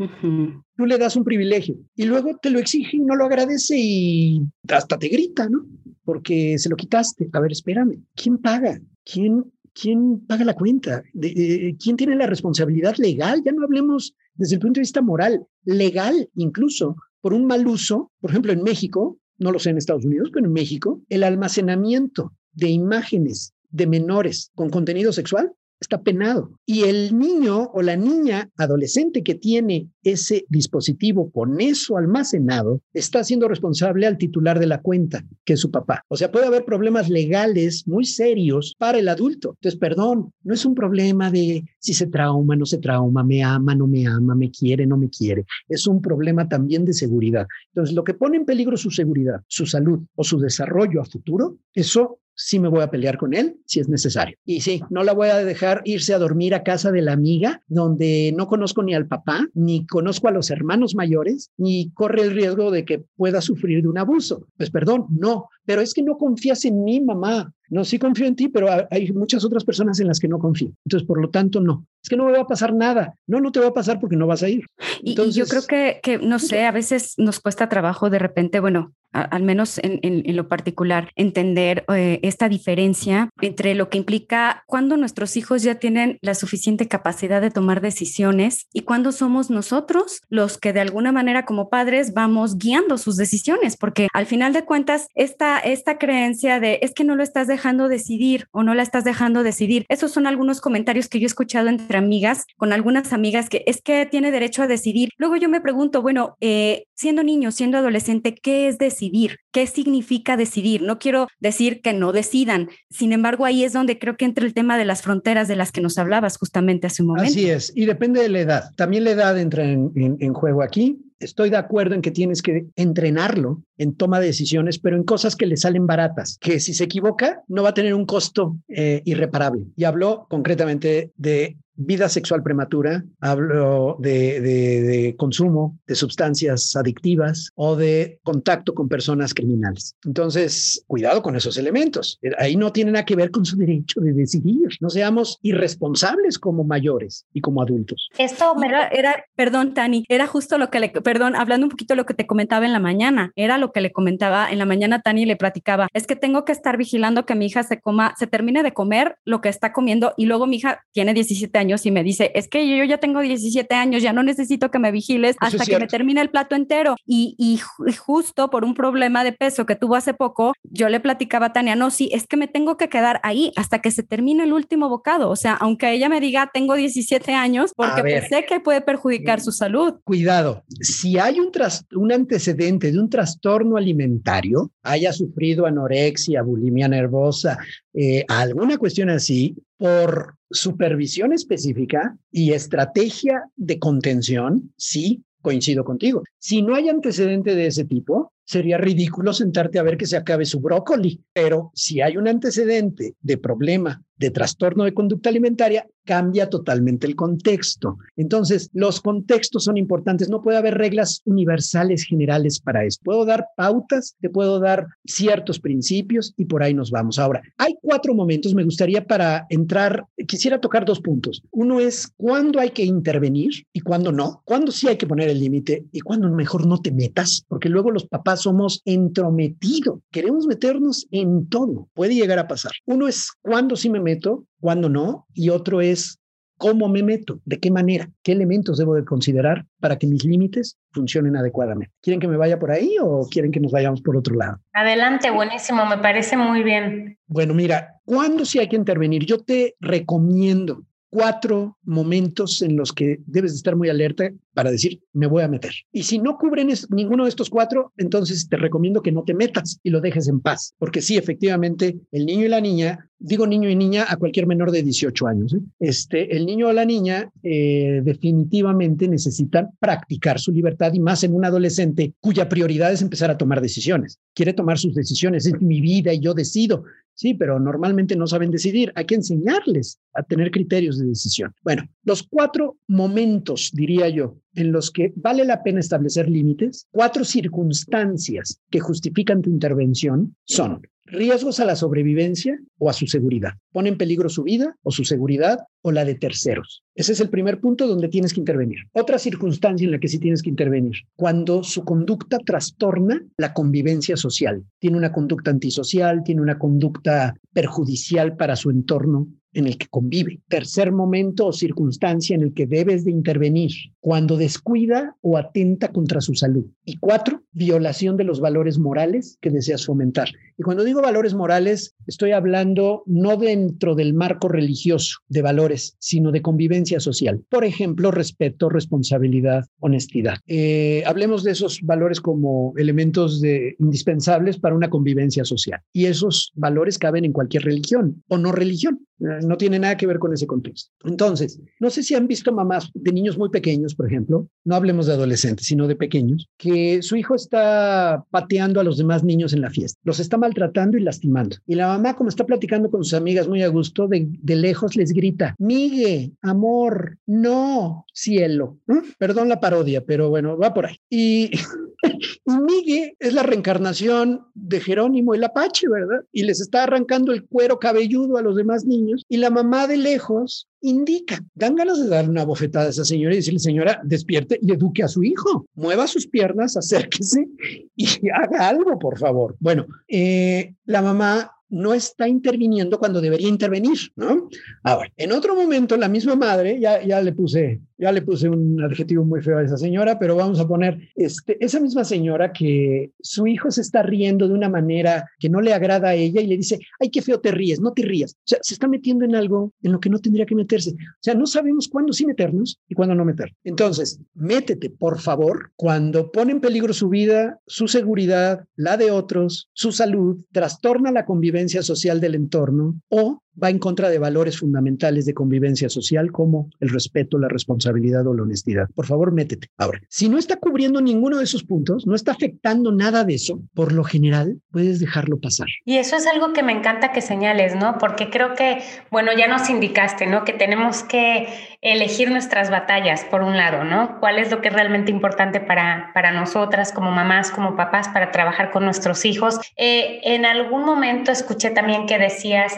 Tú le das un privilegio y luego te lo exige y no lo agradece y hasta te grita, ¿no? Porque se lo quitaste. A ver, espérame, ¿quién paga? ¿Quién ¿quién paga la cuenta? ¿Quién tiene la responsabilidad legal? Ya no hablemos desde el punto de vista moral, legal incluso, por un mal uso. Por ejemplo, en México, no lo sé en Estados Unidos, pero en México, el almacenamiento de imágenes de menores con contenido sexual está penado. Y el niño o la niña adolescente que tiene ese dispositivo con eso almacenado está siendo responsable al titular de la cuenta, que es su papá. O sea, puede haber problemas legales muy serios para el adulto. Entonces, perdón, no es un problema de si se trauma, no se trauma, me ama, no me ama, me quiere, no me quiere. Es un problema también de seguridad. Entonces, lo que pone en peligro su seguridad, su salud o su desarrollo a futuro, eso sí me voy a pelear con él si es necesario. Y sí, no la voy a dejar irse a dormir a casa de la amiga donde no conozco ni al papá, ni conozco a los hermanos mayores y corre el riesgo de que pueda sufrir de un abuso. Pues perdón, no, pero es que no confías en mí, mamá. No, sí confío en ti, pero hay muchas otras personas en las que no confío. Entonces, por lo tanto, no. Es que no me va a pasar nada. No, no te va a pasar porque no vas a ir. Entonces, y, yo creo que, que, no sé, a veces nos cuesta trabajo de repente, bueno, al menos en, en, lo particular, entender eh, esta diferencia entre lo que implica cuando nuestros hijos ya tienen la suficiente capacidad de tomar decisiones y cuando somos nosotros los que de alguna manera como padres vamos guiando sus decisiones, porque al final de cuentas, esta, esta creencia de es que no lo estás dejando decidir o no la estás dejando decidir, esos son algunos comentarios que yo he escuchado entre amigas, con algunas amigas que es que tiene derecho a decidir. Luego yo me pregunto, bueno, eh, siendo niño, siendo adolescente, ¿qué es decidir? ¿Qué significa decidir? No quiero decir que no decidan. Sin embargo, ahí es donde creo que entra el tema de las fronteras de las que nos hablabas justamente hace un momento. Así es, y depende de la edad. También la edad entra en, en juego aquí. Estoy de acuerdo en que tienes que entrenarlo en toma de decisiones, pero en cosas que le salen baratas, que si se equivoca no va a tener un costo eh, irreparable. Y habló concretamente de vida sexual prematura, hablo de, consumo de sustancias adictivas o de contacto con personas criminales. Entonces, cuidado con esos elementos. Ahí no tiene nada que ver con su derecho de decidir. No seamos irresponsables como mayores y como adultos. Esto era, era, perdón, Tani, era justo lo que le, perdón, hablando un poquito de lo que te comentaba en la mañana, era lo que le comentaba en la mañana, Tani le platicaba, es que tengo que estar vigilando que mi hija se coma, se termine de comer lo que está comiendo y luego mi hija tiene 17 años y me dice, es que yo ya tengo 17 años, ya no necesito que me vigiles hasta que me termine el plato entero. Y, y, justo por un problema de peso que tuvo hace poco, yo le platicaba a Tania, no, sí, es que me tengo que quedar ahí hasta que se termine el último bocado. O sea, aunque ella me diga, tengo 17 años, porque pensé que puede perjudicar su salud. Cuidado, si hay un, un antecedente de un trastorno alimentario, haya sufrido anorexia, bulimia nervosa, eh, alguna cuestión así, por supervisión específica y estrategia de contención, sí, coincido contigo. Si no hay antecedente de ese tipo, sería ridículo sentarte a ver que se acabe su brócoli, pero si hay un antecedente de problema de trastorno de conducta alimentaria, cambia totalmente el contexto. Entonces, los contextos son importantes. No puede haber reglas universales generales para eso. Puedo dar pautas, te puedo dar ciertos principios y por ahí nos vamos. Ahora, hay cuatro momentos. Me gustaría para entrar, quisiera tocar dos puntos. Uno es cuándo hay que intervenir y cuándo no. Cuándo sí hay que poner el límite y cuándo mejor no te metas, porque luego los papás somos entrometidos. Queremos meternos en todo. Puede llegar a pasar. Uno es cuándo sí me meto cuándo no, y otro es cómo me meto, de qué manera, qué elementos debo de considerar para que mis límites funcionen adecuadamente. ¿Quieren que me vaya por ahí o quieren que nos vayamos por otro lado? Adelante, buenísimo, me parece muy bien. Bueno, mira, ¿cuándo sí hay que intervenir? Yo te recomiendo cuatro momentos en los que debes estar muy alerta para decir, me voy a meter. Y si no cubren ninguno de estos cuatro, entonces te recomiendo que no te metas y lo dejes en paz, porque sí, efectivamente, el niño y la niña, digo niño y niña a cualquier menor de 18 años, ¿eh? este, el niño o la niña eh, definitivamente necesitan practicar su libertad y más en un adolescente cuya prioridad es empezar a tomar decisiones. Quiere tomar sus decisiones, es mi vida y yo decido. Sí, pero normalmente no saben decidir. Hay que enseñarles a tener criterios de decisión. Bueno, los cuatro momentos, diría yo, en los que vale la pena establecer límites, cuatro circunstancias que justifican tu intervención son riesgos a la sobrevivencia o a su seguridad. Pone en peligro su vida o su seguridad o la de terceros. Ese es el primer punto donde tienes que intervenir. Otra circunstancia en la que sí tienes que intervenir, cuando su conducta trastorna la convivencia social. Tiene una conducta antisocial, tiene una conducta perjudicial para su entorno en el que convive. Tercer momento o circunstancia en el que debes de intervenir cuando descuida o atenta contra su salud. Y cuatro, violación de los valores morales que deseas fomentar. Y cuando digo valores morales, estoy hablando no dentro del marco religioso de valores, sino de convivencia social. Por ejemplo, respeto, responsabilidad, honestidad. Eh, hablemos de esos valores como elementos de, indispensables para una convivencia social. Y esos valores caben en cualquier religión o no religión. No tiene nada que ver con ese contexto. Entonces, no sé si han visto mamás de niños muy pequeños, por ejemplo, no hablemos de adolescentes, sino de pequeños, que su hijo está pateando a los demás niños en la fiesta, los está maltratando y lastimando. Y la mamá, como está platicando con sus amigas muy a gusto, de, lejos les grita, Migue, amor, no, cielo. Perdón la parodia, pero bueno, va por ahí. Y Y Migue es la reencarnación de Jerónimo el Apache, ¿verdad? Y les está arrancando el cuero cabelludo a los demás niños. Y la mamá de lejos indica, dan ganas de darle una bofetada a esa señora y decirle, señora, despierte y eduque a su hijo, mueva sus piernas, acérquese y haga algo, por favor. Bueno, eh, la mamá no está interviniendo cuando debería intervenir, ¿no? Ahora, en otro momento, la misma madre, ya, ya le puse ya le puse un adjetivo muy feo a esa señora, pero vamos a poner este, esa misma señora que su hijo se está riendo de una manera que no le agrada a ella y le dice, ay, qué feo te ríes, no te rías. O sea, se está metiendo en algo en lo que no tendría que meterse. O sea, no sabemos cuándo sí meternos y cuándo no meter. Entonces, métete, por favor, cuando pone en peligro su vida, su seguridad, la de otros, su salud, trastorna la convivencia social del entorno o va en contra de valores fundamentales de convivencia social como el respeto, la responsabilidad o la honestidad. Por favor, métete. Ahora, si no está cubriendo ninguno de esos puntos, no está afectando nada de eso, por lo general puedes dejarlo pasar. Y eso es algo que me encanta que señales, ¿no? Porque creo que, bueno, ya nos indicaste, ¿no? Que tenemos que elegir nuestras batallas, por un lado, ¿no? ¿Cuál es lo que es realmente importante para, para nosotras como mamás, como papás, para trabajar con nuestros hijos? Eh, en algún momento escuché también que decías,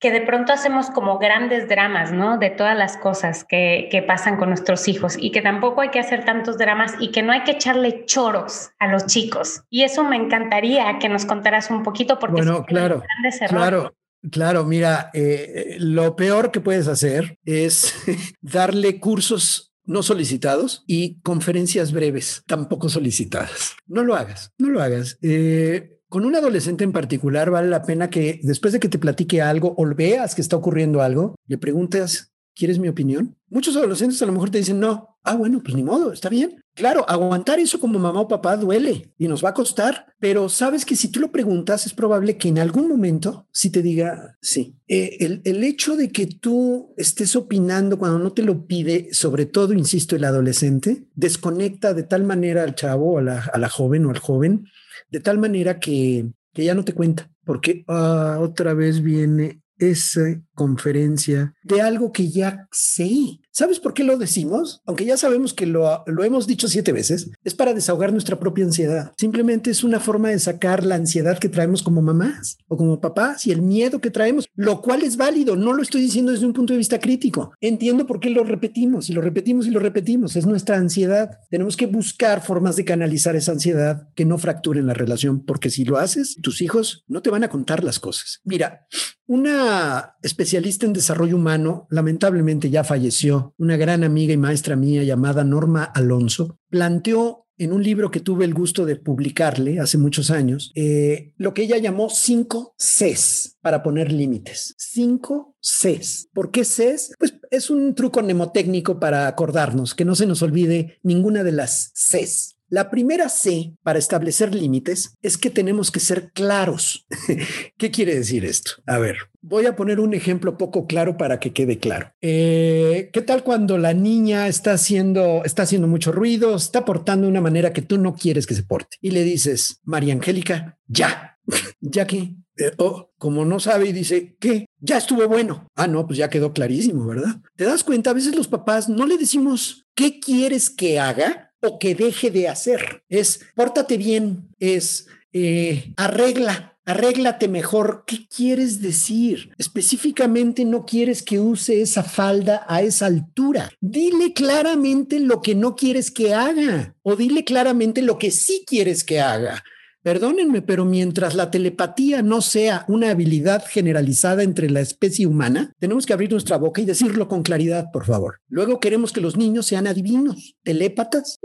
que de pronto hacemos como grandes dramas, ¿no? De todas las cosas que, que, pasan con nuestros hijos y que tampoco hay que hacer tantos dramas y que no hay que echarle choros a los chicos. Y eso me encantaría que nos contaras un poquito porque bueno, claro, claro. Claro, mira, eh, lo peor que puedes hacer es darle cursos no solicitados y conferencias breves, tampoco solicitadas. No lo hagas, no lo hagas. Eh, con un adolescente en particular vale la pena que después de que te platique algo o veas que está ocurriendo algo, le preguntes, ¿quieres mi opinión? Muchos adolescentes a lo mejor te dicen, no, ah, bueno, pues ni modo, está bien. Claro, aguantar eso como mamá o papá duele y nos va a costar, pero sabes que si tú lo preguntas es probable que en algún momento sí te diga sí. Eh, el, el, hecho de que tú estés opinando cuando no te lo pide, sobre todo, insisto, el adolescente, desconecta de tal manera al chavo, a la, a la joven o al joven, de tal manera que, que ya no te cuenta, porque ah, otra vez viene esa conferencia de algo que ya sé. ¿Sabes por qué lo decimos? Aunque ya sabemos que lo, lo, hemos dicho siete veces, es para desahogar nuestra propia ansiedad. Simplemente es una forma de sacar la ansiedad que traemos como mamás o como papás y el miedo que traemos, lo cual es válido. No lo estoy diciendo desde un punto de vista crítico. Entiendo por qué lo repetimos y lo repetimos y lo repetimos. Es nuestra ansiedad. Tenemos que buscar formas de canalizar esa ansiedad que no fracturen la relación, porque si lo haces, tus hijos no te van a contar las cosas. Mira, una especialista en desarrollo humano, lamentablemente ya falleció, una gran amiga y maestra mía llamada Norma Alonso, planteó en un libro que tuve el gusto de publicarle hace muchos años, eh, lo que ella llamó cinco Cs para poner límites. Cinco Cs. ¿Por qué Cs? Pues es un truco mnemotécnico para acordarnos, que no se nos olvide ninguna de las Cs. La primera C para establecer límites es que tenemos que ser claros. ¿Qué quiere decir esto? A ver, voy a poner un ejemplo poco claro para que quede claro. Eh, ¿Qué tal cuando la niña está haciendo, está haciendo mucho ruido, está portando de una manera que tú no quieres que se porte? Y le dices, María Angélica, ya, ya que, eh, oh, como no sabe y dice, ¿qué? Ya estuvo bueno. Ah, no, pues ya quedó clarísimo, ¿verdad? ¿Te das cuenta? A veces los papás no le decimos, ¿qué quieres que haga? O que deje de hacer. Es pórtate bien, es eh, arregla, arréglate mejor. ¿Qué quieres decir? Específicamente no quieres que use esa falda a esa altura. Dile claramente lo que no quieres que haga o dile claramente lo que sí quieres que haga. Perdónenme, pero mientras la telepatía no sea una habilidad generalizada entre la especie humana, tenemos que abrir nuestra boca y decirlo con claridad, por favor. Luego queremos que los niños sean adivinos, telépatas,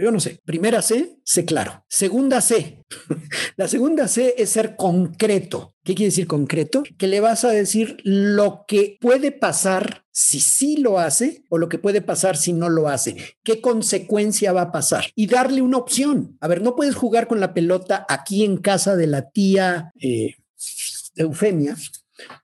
yo no sé. Primera C, sé claro. Segunda C, la segunda C es ser concreto. ¿Qué quiere decir concreto? Que le vas a decir lo que puede pasar si sí lo hace o lo que puede pasar si no lo hace. ¿Qué consecuencia va a pasar? Y darle una opción. A ver, no puedes jugar con la pelota aquí en casa de la tía eh, Eufemia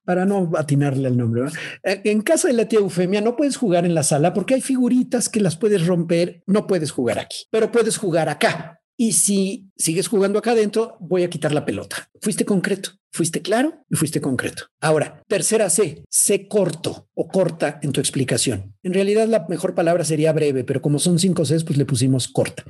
para no atinarle al nombre. Eh, en casa de la tía Eufemia no puedes jugar en la sala porque hay figuritas que las puedes romper, no puedes jugar aquí, pero puedes jugar acá. Y si sigues jugando acá adentro, voy a quitar la pelota. Fuiste concreto. Fuiste claro y fuiste concreto. Ahora, tercera C, sé corto o corta en tu explicación. En realidad la mejor palabra sería breve, pero como son cinco Cs, pues le pusimos corta.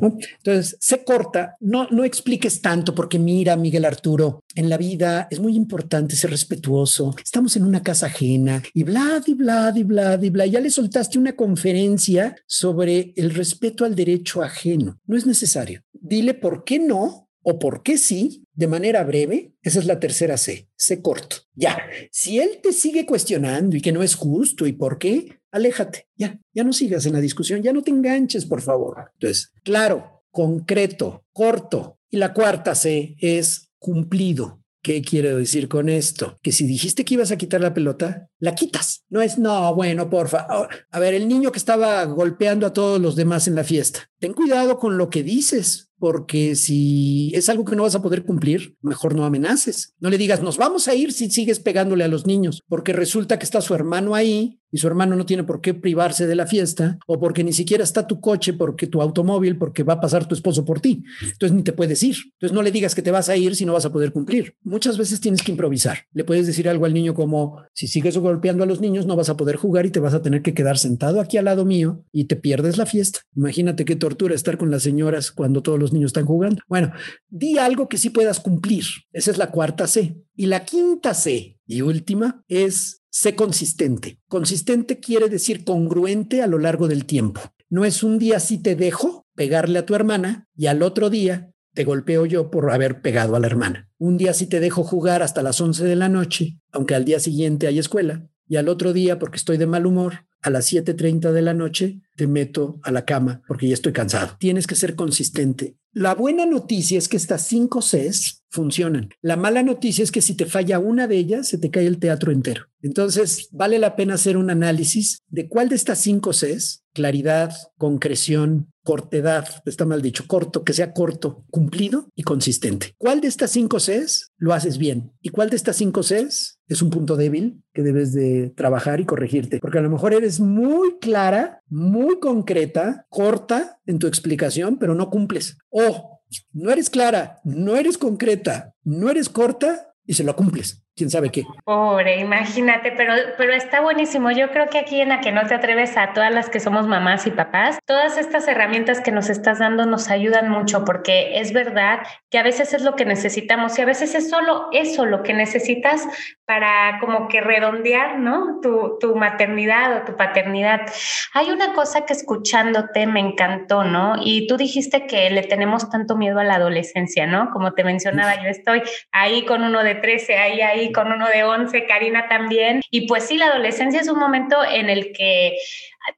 Entonces, sé corta, no, no expliques tanto porque mira, Miguel Arturo, en la vida es muy importante ser respetuoso. Estamos en una casa ajena y bla, y bla, y bla, y bla. Ya le soltaste una conferencia sobre el respeto al derecho ajeno. No es necesario. Dile por qué no o por qué sí, de manera breve, esa es la tercera C, C corto. Ya, si él te sigue cuestionando y que no es justo y por qué, aléjate, ya, ya no sigas en la discusión, ya no te enganches, por favor. Entonces, claro, concreto, corto. Y la cuarta C es cumplido. ¿Qué quiero decir con esto? Que si dijiste que ibas a quitar la pelota, la quitas. No es, no, bueno, porfa. A ver, el niño que estaba golpeando a todos los demás en la fiesta. Ten cuidado con lo que dices porque si es algo que no vas a poder cumplir, mejor no amenaces. No le digas, nos vamos a ir si sigues pegándole a los niños, porque resulta que está su hermano ahí y su hermano no tiene por qué privarse de la fiesta, o porque ni siquiera está tu coche, porque tu automóvil, porque va a pasar tu esposo por ti. Entonces ni te puedes ir. Entonces no le digas que te vas a ir si no vas a poder cumplir. Muchas veces tienes que improvisar. Le puedes decir algo al niño como, si sigues golpeando a los niños, no vas a poder jugar y te vas a tener que quedar sentado aquí al lado mío y te pierdes la fiesta. Imagínate qué tortura estar con las señoras cuando todos los niños están jugando. Bueno, di algo que sí puedas cumplir. Esa es la cuarta C. Y la quinta C y última es Sé consistente. Consistente quiere decir congruente a lo largo del tiempo. No es un día si te dejo pegarle a tu hermana y al otro día te golpeo yo por haber pegado a la hermana. Un día si te dejo jugar hasta las 11 de la noche, aunque al día siguiente hay escuela, y al otro día, porque estoy de mal humor, a las 7.30 de la noche te meto a la cama porque ya estoy cansado. Tienes que ser consistente. La buena noticia es que estas cinco Cs funcionan. La mala noticia es que si te falla una de ellas, se te cae el teatro entero. Entonces, vale la pena hacer un análisis de cuál de estas cinco Cs, claridad, concreción, cortedad, está mal dicho, corto, que sea corto, cumplido y consistente. ¿Cuál de estas cinco Cs lo haces bien? ¿Y cuál de estas cinco Cs es un punto débil que debes de trabajar y corregirte? Porque a lo mejor eres muy clara, muy concreta, corta en tu explicación, pero no cumples. O no eres clara, no eres concreta, no eres corta y se lo cumples quién sabe qué. Pobre, imagínate, pero, pero está buenísimo. Yo creo que aquí en la que no te atreves a todas las que somos mamás y papás, todas estas herramientas que nos estás dando nos ayudan mucho porque es verdad que a veces es lo que necesitamos y a veces es solo eso lo que necesitas para como que redondear, ¿no? Tu, tu maternidad o tu paternidad. Hay una cosa que escuchándote me encantó, ¿no? Y tú dijiste que le tenemos tanto miedo a la adolescencia, ¿no? Como te mencionaba, yo estoy ahí con uno de 13, ahí, ahí con uno de 11, Karina también. Y pues sí, la adolescencia es un momento en el que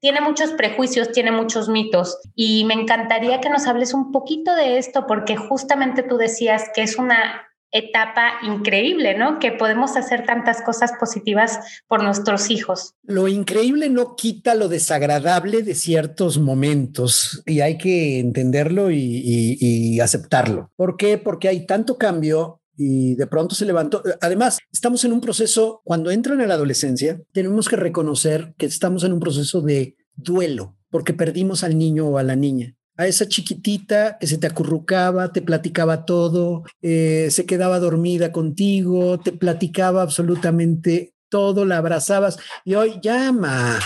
tiene muchos prejuicios, tiene muchos mitos y me encantaría que nos hables un poquito de esto porque justamente tú decías que es una etapa increíble, ¿no? Que podemos hacer tantas cosas positivas por nuestros hijos. Lo increíble no quita lo desagradable de ciertos momentos y hay que entenderlo y, y aceptarlo. ¿Por qué? Porque hay tanto cambio y de pronto se levantó. Además, estamos en un proceso, cuando entran a la adolescencia, tenemos que reconocer que estamos en un proceso de duelo, porque perdimos al niño o a la niña. A esa chiquitita que se te acurrucaba, te platicaba todo, eh, se quedaba dormida contigo, te platicaba absolutamente todo, la abrazabas y hoy llama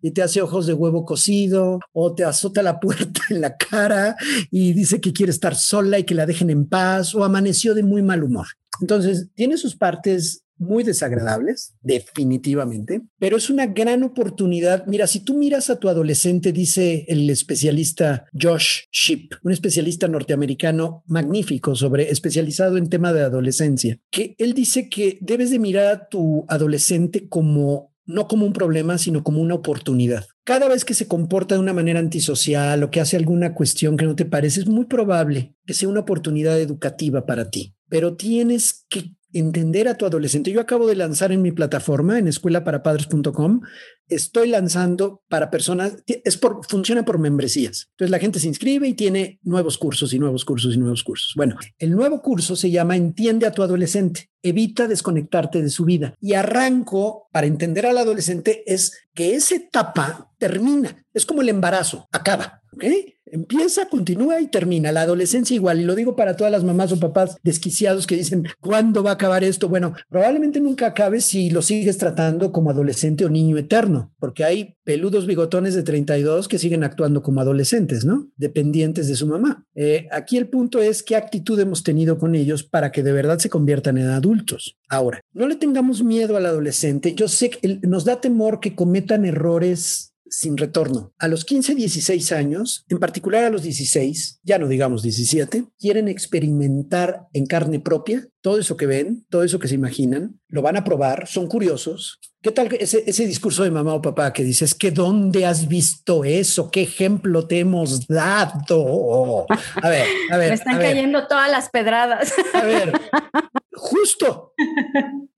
y te hace ojos de huevo cocido o te azota la puerta en la cara y dice que quiere estar sola y que la dejen en paz o amaneció de muy mal humor. Entonces, tiene sus partes muy desagradables, definitivamente, pero es una gran oportunidad. Mira, si tú miras a tu adolescente, dice el especialista Josh Ship, un especialista norteamericano magnífico sobre especializado en tema de adolescencia, que él dice que debes de mirar a tu adolescente como no como un problema, sino como una oportunidad. Cada vez que se comporta de una manera antisocial o que hace alguna cuestión que no te parece, es muy probable que sea una oportunidad educativa para ti pero tienes que entender a tu adolescente. Yo acabo de lanzar en mi plataforma, en escuelaparapadres.com, estoy lanzando para personas, es por, funciona por membresías. Entonces la gente se inscribe y tiene nuevos cursos y nuevos cursos y nuevos cursos. Bueno, el nuevo curso se llama Entiende a tu adolescente. Evita desconectarte de su vida. Y arranco para entender al adolescente es que esa etapa termina. Es como el embarazo, acaba. ¿ok? Empieza, continúa y termina. La adolescencia igual. Y lo digo para todas las mamás o papás desquiciados que dicen, ¿cuándo va a acabar esto? Bueno, probablemente nunca acabe si lo sigues tratando como adolescente o niño eterno, porque hay peludos bigotones de 32 que siguen actuando como adolescentes, ¿no? Dependientes de su mamá. Eh, aquí el punto es qué actitud hemos tenido con ellos para que de verdad se conviertan en adultos. Ahora, no le tengamos miedo al adolescente. Yo sé que nos da temor que cometan errores sin retorno. A los 15, 16 años, en particular a los 16, ya no digamos 17, quieren experimentar en carne propia todo eso que ven, todo eso que se imaginan, lo van a probar, son curiosos. ¿Qué tal ese, ese discurso de mamá o papá que dices que dónde has visto eso? ¿Qué ejemplo te hemos dado? A ver, a ver. Me están cayendo todas las pedradas. A ver, justo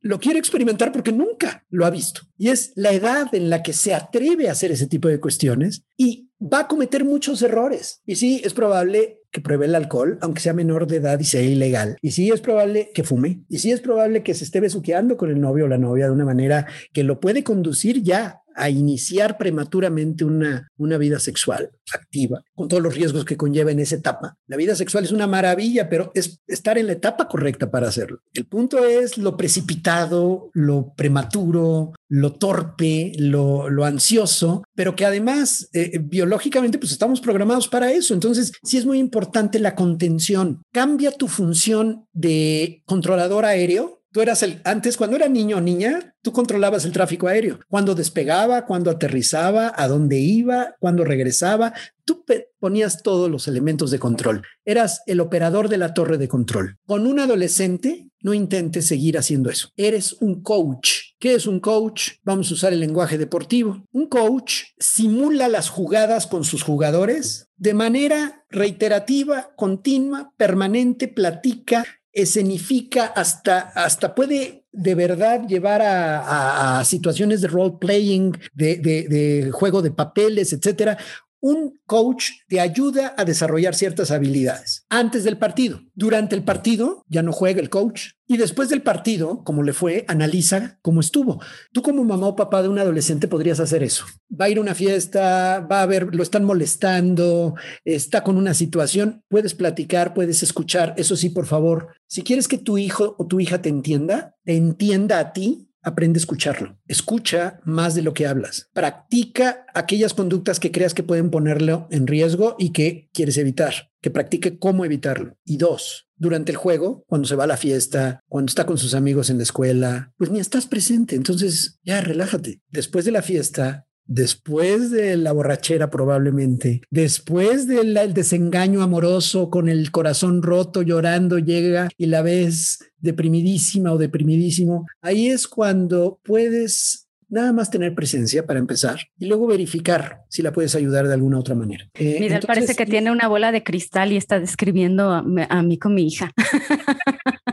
lo quiere experimentar porque nunca lo ha visto. Y es la edad en la que se atreve a hacer ese tipo de cuestiones y va a cometer muchos errores. Y sí, es probable que pruebe el alcohol, aunque sea menor de edad y sea ilegal. Y sí es probable que fume. Y sí es probable que se esté besuqueando con el novio o la novia de una manera que lo puede conducir ya a iniciar prematuramente una, una vida sexual activa, con todos los riesgos que conlleva en esa etapa. La vida sexual es una maravilla, pero es estar en la etapa correcta para hacerlo. El punto es lo precipitado, lo prematuro, lo torpe, lo, lo ansioso, pero que además eh, biológicamente pues estamos programados para eso. Entonces sí es muy importante la contención. Cambia tu función de controlador aéreo Tú eras el, antes, cuando era niño o niña, tú controlabas el tráfico aéreo. Cuando despegaba, cuando aterrizaba, a dónde iba, cuando regresaba, tú ponías todos los elementos de control. Eras el operador de la torre de control. Con un adolescente, no intentes seguir haciendo eso. Eres un coach. ¿Qué es un coach? Vamos a usar el lenguaje deportivo. Un coach simula las jugadas con sus jugadores de manera reiterativa, continua, permanente, platica, escenifica hasta, hasta puede de verdad llevar a, situaciones de role playing, de, de, juego de papeles, etcétera, un coach te ayuda a desarrollar ciertas habilidades antes del partido. Durante el partido ya no juega el coach y después del partido, como le fue, analiza cómo estuvo. Tú como mamá o papá de un adolescente podrías hacer eso. Va a ir a una fiesta, va a ver, lo están molestando, está con una situación, puedes platicar, puedes escuchar. Eso sí, por favor, si quieres que tu hijo o tu hija te entienda, te entienda a ti, aprende a escucharlo. Escucha más de lo que hablas. Practica aquellas conductas que creas que pueden ponerlo en riesgo y que quieres evitar. Que practique cómo evitarlo. Y dos, durante el juego, cuando se va a la fiesta, cuando está con sus amigos en la escuela, pues ni estás presente. Entonces, ya relájate. Después de la fiesta, después de la borrachera probablemente, después del desengaño amoroso con el corazón roto, llorando, llega y la ves deprimidísima o deprimidísimo, ahí es cuando puedes nada más tener presencia para empezar y luego verificar si la puedes ayudar de alguna otra manera. Eh, Mira, parece que tiene una bola de cristal y está describiendo a, a mí con mi hija.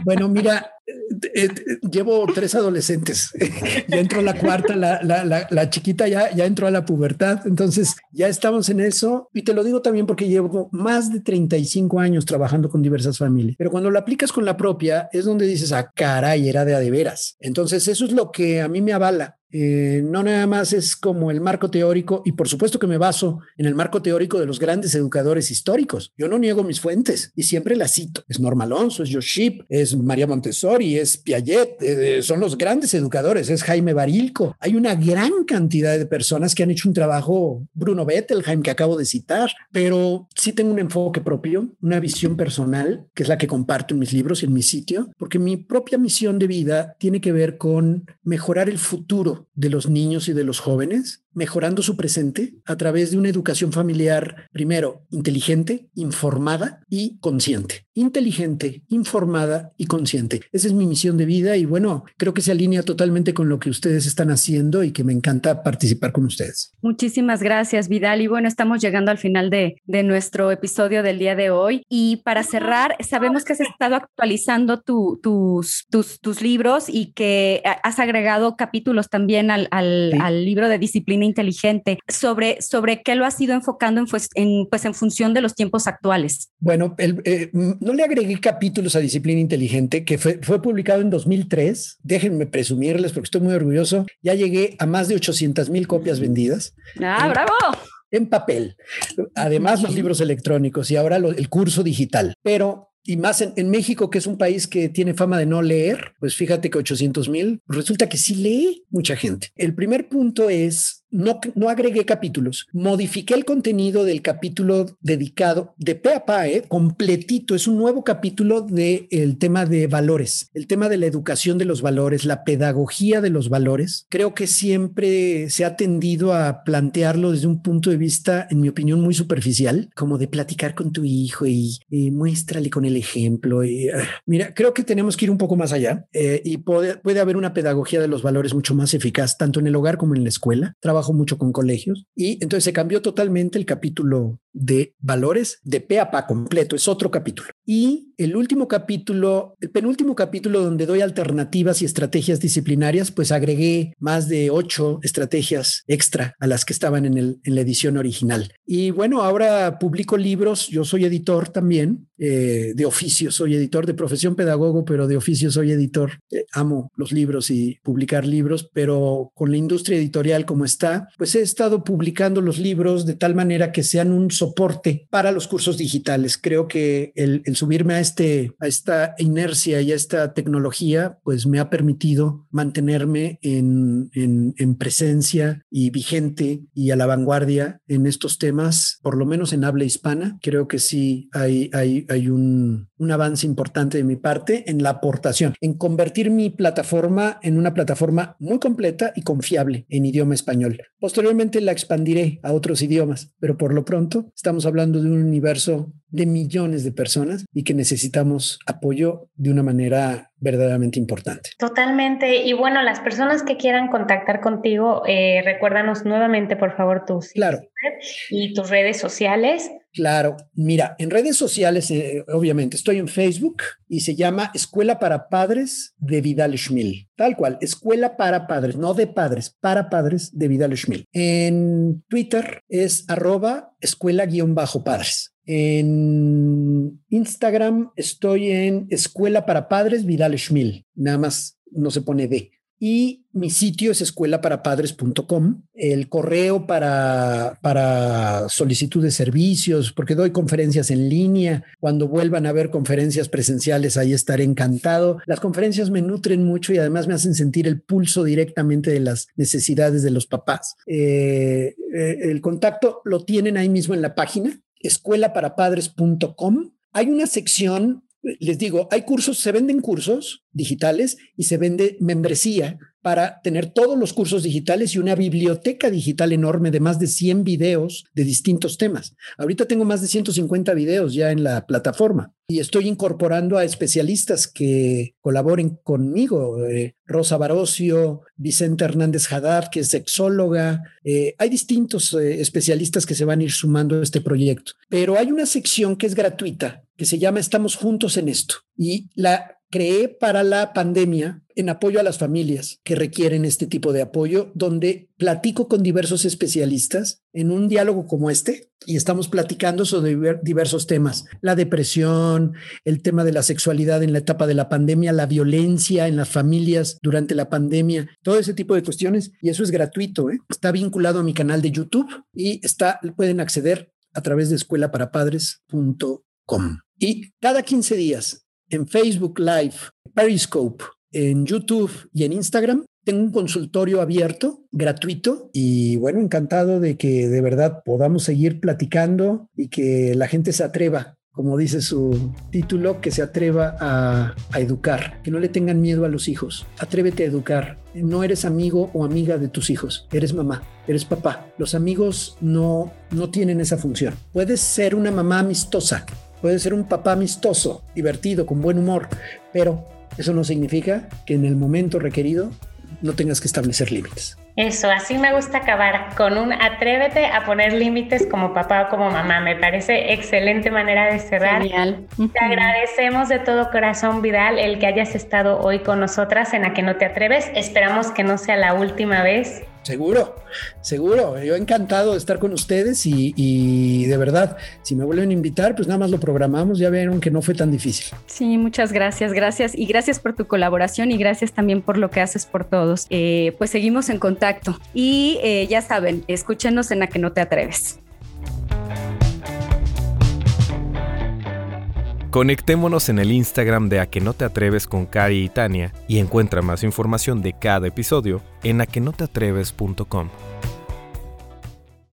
Bueno, mira, eh, eh, llevo tres adolescentes. ya entró la cuarta, la, la, la, chiquita ya, ya entró a la pubertad. Entonces ya estamos en eso. Y te lo digo también porque llevo más de 35 años trabajando con diversas familias. Pero cuando lo aplicas con la propia, es donde dices, ah, caray, era de a de veras. Entonces eso es lo que a mí me avala. Eh, no nada más es como el marco teórico y por supuesto que me baso en el marco teórico de los grandes educadores históricos. Yo no niego mis fuentes y siempre las cito. Es Norma Alonso, es Joship, es María Montessori, es Piaget, eh, son los grandes educadores, es Jaime Barilco. Hay una gran cantidad de personas que han hecho un trabajo, Bruno Bettelheim que acabo de citar, pero sí tengo un enfoque propio, una visión personal, que es la que comparto en mis libros y en mi sitio, porque mi propia misión de vida tiene que ver con mejorar el futuro de los niños y de los jóvenes mejorando su presente a través de una educación familiar, primero, inteligente, informada y consciente. Inteligente, informada y consciente. Esa es mi misión de vida y bueno, creo que se alinea totalmente con lo que ustedes están haciendo y que me encanta participar con ustedes. Muchísimas gracias, Vidal. Y bueno, estamos llegando al final de, de nuestro episodio del día de hoy. Y para cerrar, sabemos que has estado actualizando tu, tus, tus, tus libros y que has agregado capítulos también al, al, al libro de disciplina inteligente, sobre, sobre qué lo has ido enfocando en, pues, en, pues, en función de los tiempos actuales. Bueno, el, eh, no le agregué capítulos a disciplina inteligente, que fue, fue publicado en 2003. Déjenme presumirles porque estoy muy orgulloso. Ya llegué a más de 800 mil copias vendidas. ¡Ah, bravo! En papel. Además, los libros electrónicos y ahora lo, el curso digital. Pero y más en, en, México, que es un país que tiene fama de no leer, pues fíjate que 800 mil, resulta que sí lee mucha gente. El primer punto es no, agregué capítulos, modifiqué el contenido del capítulo dedicado de pe a eh, completito. Es un nuevo capítulo del el tema de valores, el tema de la educación de los valores, la pedagogía de los valores. Creo que siempre se ha tendido a plantearlo desde un punto de vista, en mi opinión, muy superficial, como de platicar con tu hijo y, y muéstrale con el ejemplo. Uh, mira, creo que tenemos que ir un poco más allá eh, y puede, puede haber una pedagogía de los valores mucho más eficaz, tanto en el hogar como en la escuela. Trabajo mucho con colegios y entonces se cambió totalmente el capítulo de valores de pe a pa completo, es otro capítulo. Y el último capítulo, el penúltimo capítulo donde doy alternativas y estrategias disciplinarias, pues agregué más de ocho estrategias extra a las que estaban en, la edición original. Y bueno, ahora publico libros, yo soy editor también, eh, de oficio, soy editor de profesión pedagogo, pero de oficio soy editor. Eh, amo los libros y publicar libros, pero con la industria editorial como está, pues he estado publicando los libros de tal manera que sean un soporte para los cursos digitales. Creo que el subirme a, este, a esta inercia y a esta tecnología, pues me ha permitido mantenerme en, en, en presencia y vigente y a la vanguardia en estos temas, por lo menos en habla hispana. Creo que sí hay, hay, hay un, un avance importante de mi parte en la aportación, en convertir mi plataforma en una plataforma muy completa y confiable en idioma español. Posteriormente la expandiré a otros idiomas, pero por lo pronto estamos hablando de un universo de millones de personas y que necesitamos apoyo de una manera verdaderamente importante. Totalmente. Y bueno, las personas que quieran contactar contigo, eh, recuérdanos nuevamente, por favor, tus claro. y tus redes sociales. Claro, mira, en redes sociales, eh, obviamente, estoy en Facebook y se llama Escuela para Padres de Vidal Schmil. Tal cual, Escuela para Padres, no de padres, para padres de Vidal Schmil. En Twitter es arroba escuela-padres. En Instagram estoy en Escuela para Padres Vidal Schmil. Nada más no se pone D. Y mi sitio es escuelaparapadres.com. El correo para, para solicitud de servicios, porque doy conferencias en línea. Cuando vuelvan a ver conferencias presenciales, ahí estaré encantado. Las conferencias me nutren mucho y además me hacen sentir el pulso directamente de las necesidades de los papás. Eh, eh, el contacto lo tienen ahí mismo en la página escuelaparapadres.com. Hay una sección, les digo, hay cursos, se venden cursos digitales y se vende membresía para tener todos los cursos digitales y una biblioteca digital enorme de más de 100 videos de distintos temas. Ahorita tengo más de 150 videos ya en la plataforma y estoy incorporando a especialistas que colaboren conmigo. Eh, Rosa Barocio, Vicente Hernández Haddad, que es sexóloga. Eh, hay distintos eh, especialistas que se van a ir sumando a este proyecto, pero hay una sección que es gratuita que se llama Estamos juntos en esto y la creé para la pandemia en apoyo a las familias que requieren este tipo de apoyo, donde platico con diversos especialistas en un diálogo como este y estamos platicando sobre diversos temas, la depresión, el tema de la sexualidad en la etapa de la pandemia, la violencia en las familias durante la pandemia, todo ese tipo de cuestiones y eso es gratuito, ¿eh? está vinculado a mi canal de YouTube y está pueden acceder a través de escuelaparapadres.com. Y cada 15 días en Facebook Live, Periscope, en YouTube y en Instagram. Tengo un consultorio abierto, gratuito, y bueno, encantado de que de verdad podamos seguir platicando y que la gente se atreva como dice su título, que se atreva a, educar, que no le tengan miedo a los hijos. Atrévete a educar. No eres amigo o amiga de tus hijos, eres mamá, eres papá. Los amigos no, no tienen esa función. Puedes ser una mamá amistosa, puedes ser un papá amistoso, divertido, con buen humor, pero eso no significa que en el momento requerido no tengas que establecer límites. Eso, así me gusta acabar con un atrévete a poner límites como papá o como mamá. Me parece excelente manera de cerrar. Genial. Te agradecemos de todo corazón, Vidal, el que hayas estado hoy con nosotras en A que no te atreves. Esperamos que no sea la última vez. Seguro, seguro. Yo encantado de estar con ustedes y, de verdad, si me vuelven a invitar, pues nada más lo programamos. Ya vieron que no fue tan difícil. Sí, muchas gracias, gracias. Y gracias por tu colaboración y gracias también por lo que haces por todos. Eh, pues seguimos en contacto. Y eh, ya saben, escúchenos en la que no te atreves. Conectémonos en el Instagram de A que no te atreves con Cari y Tania y encuentra más información de cada episodio en aquenoteatreves.com.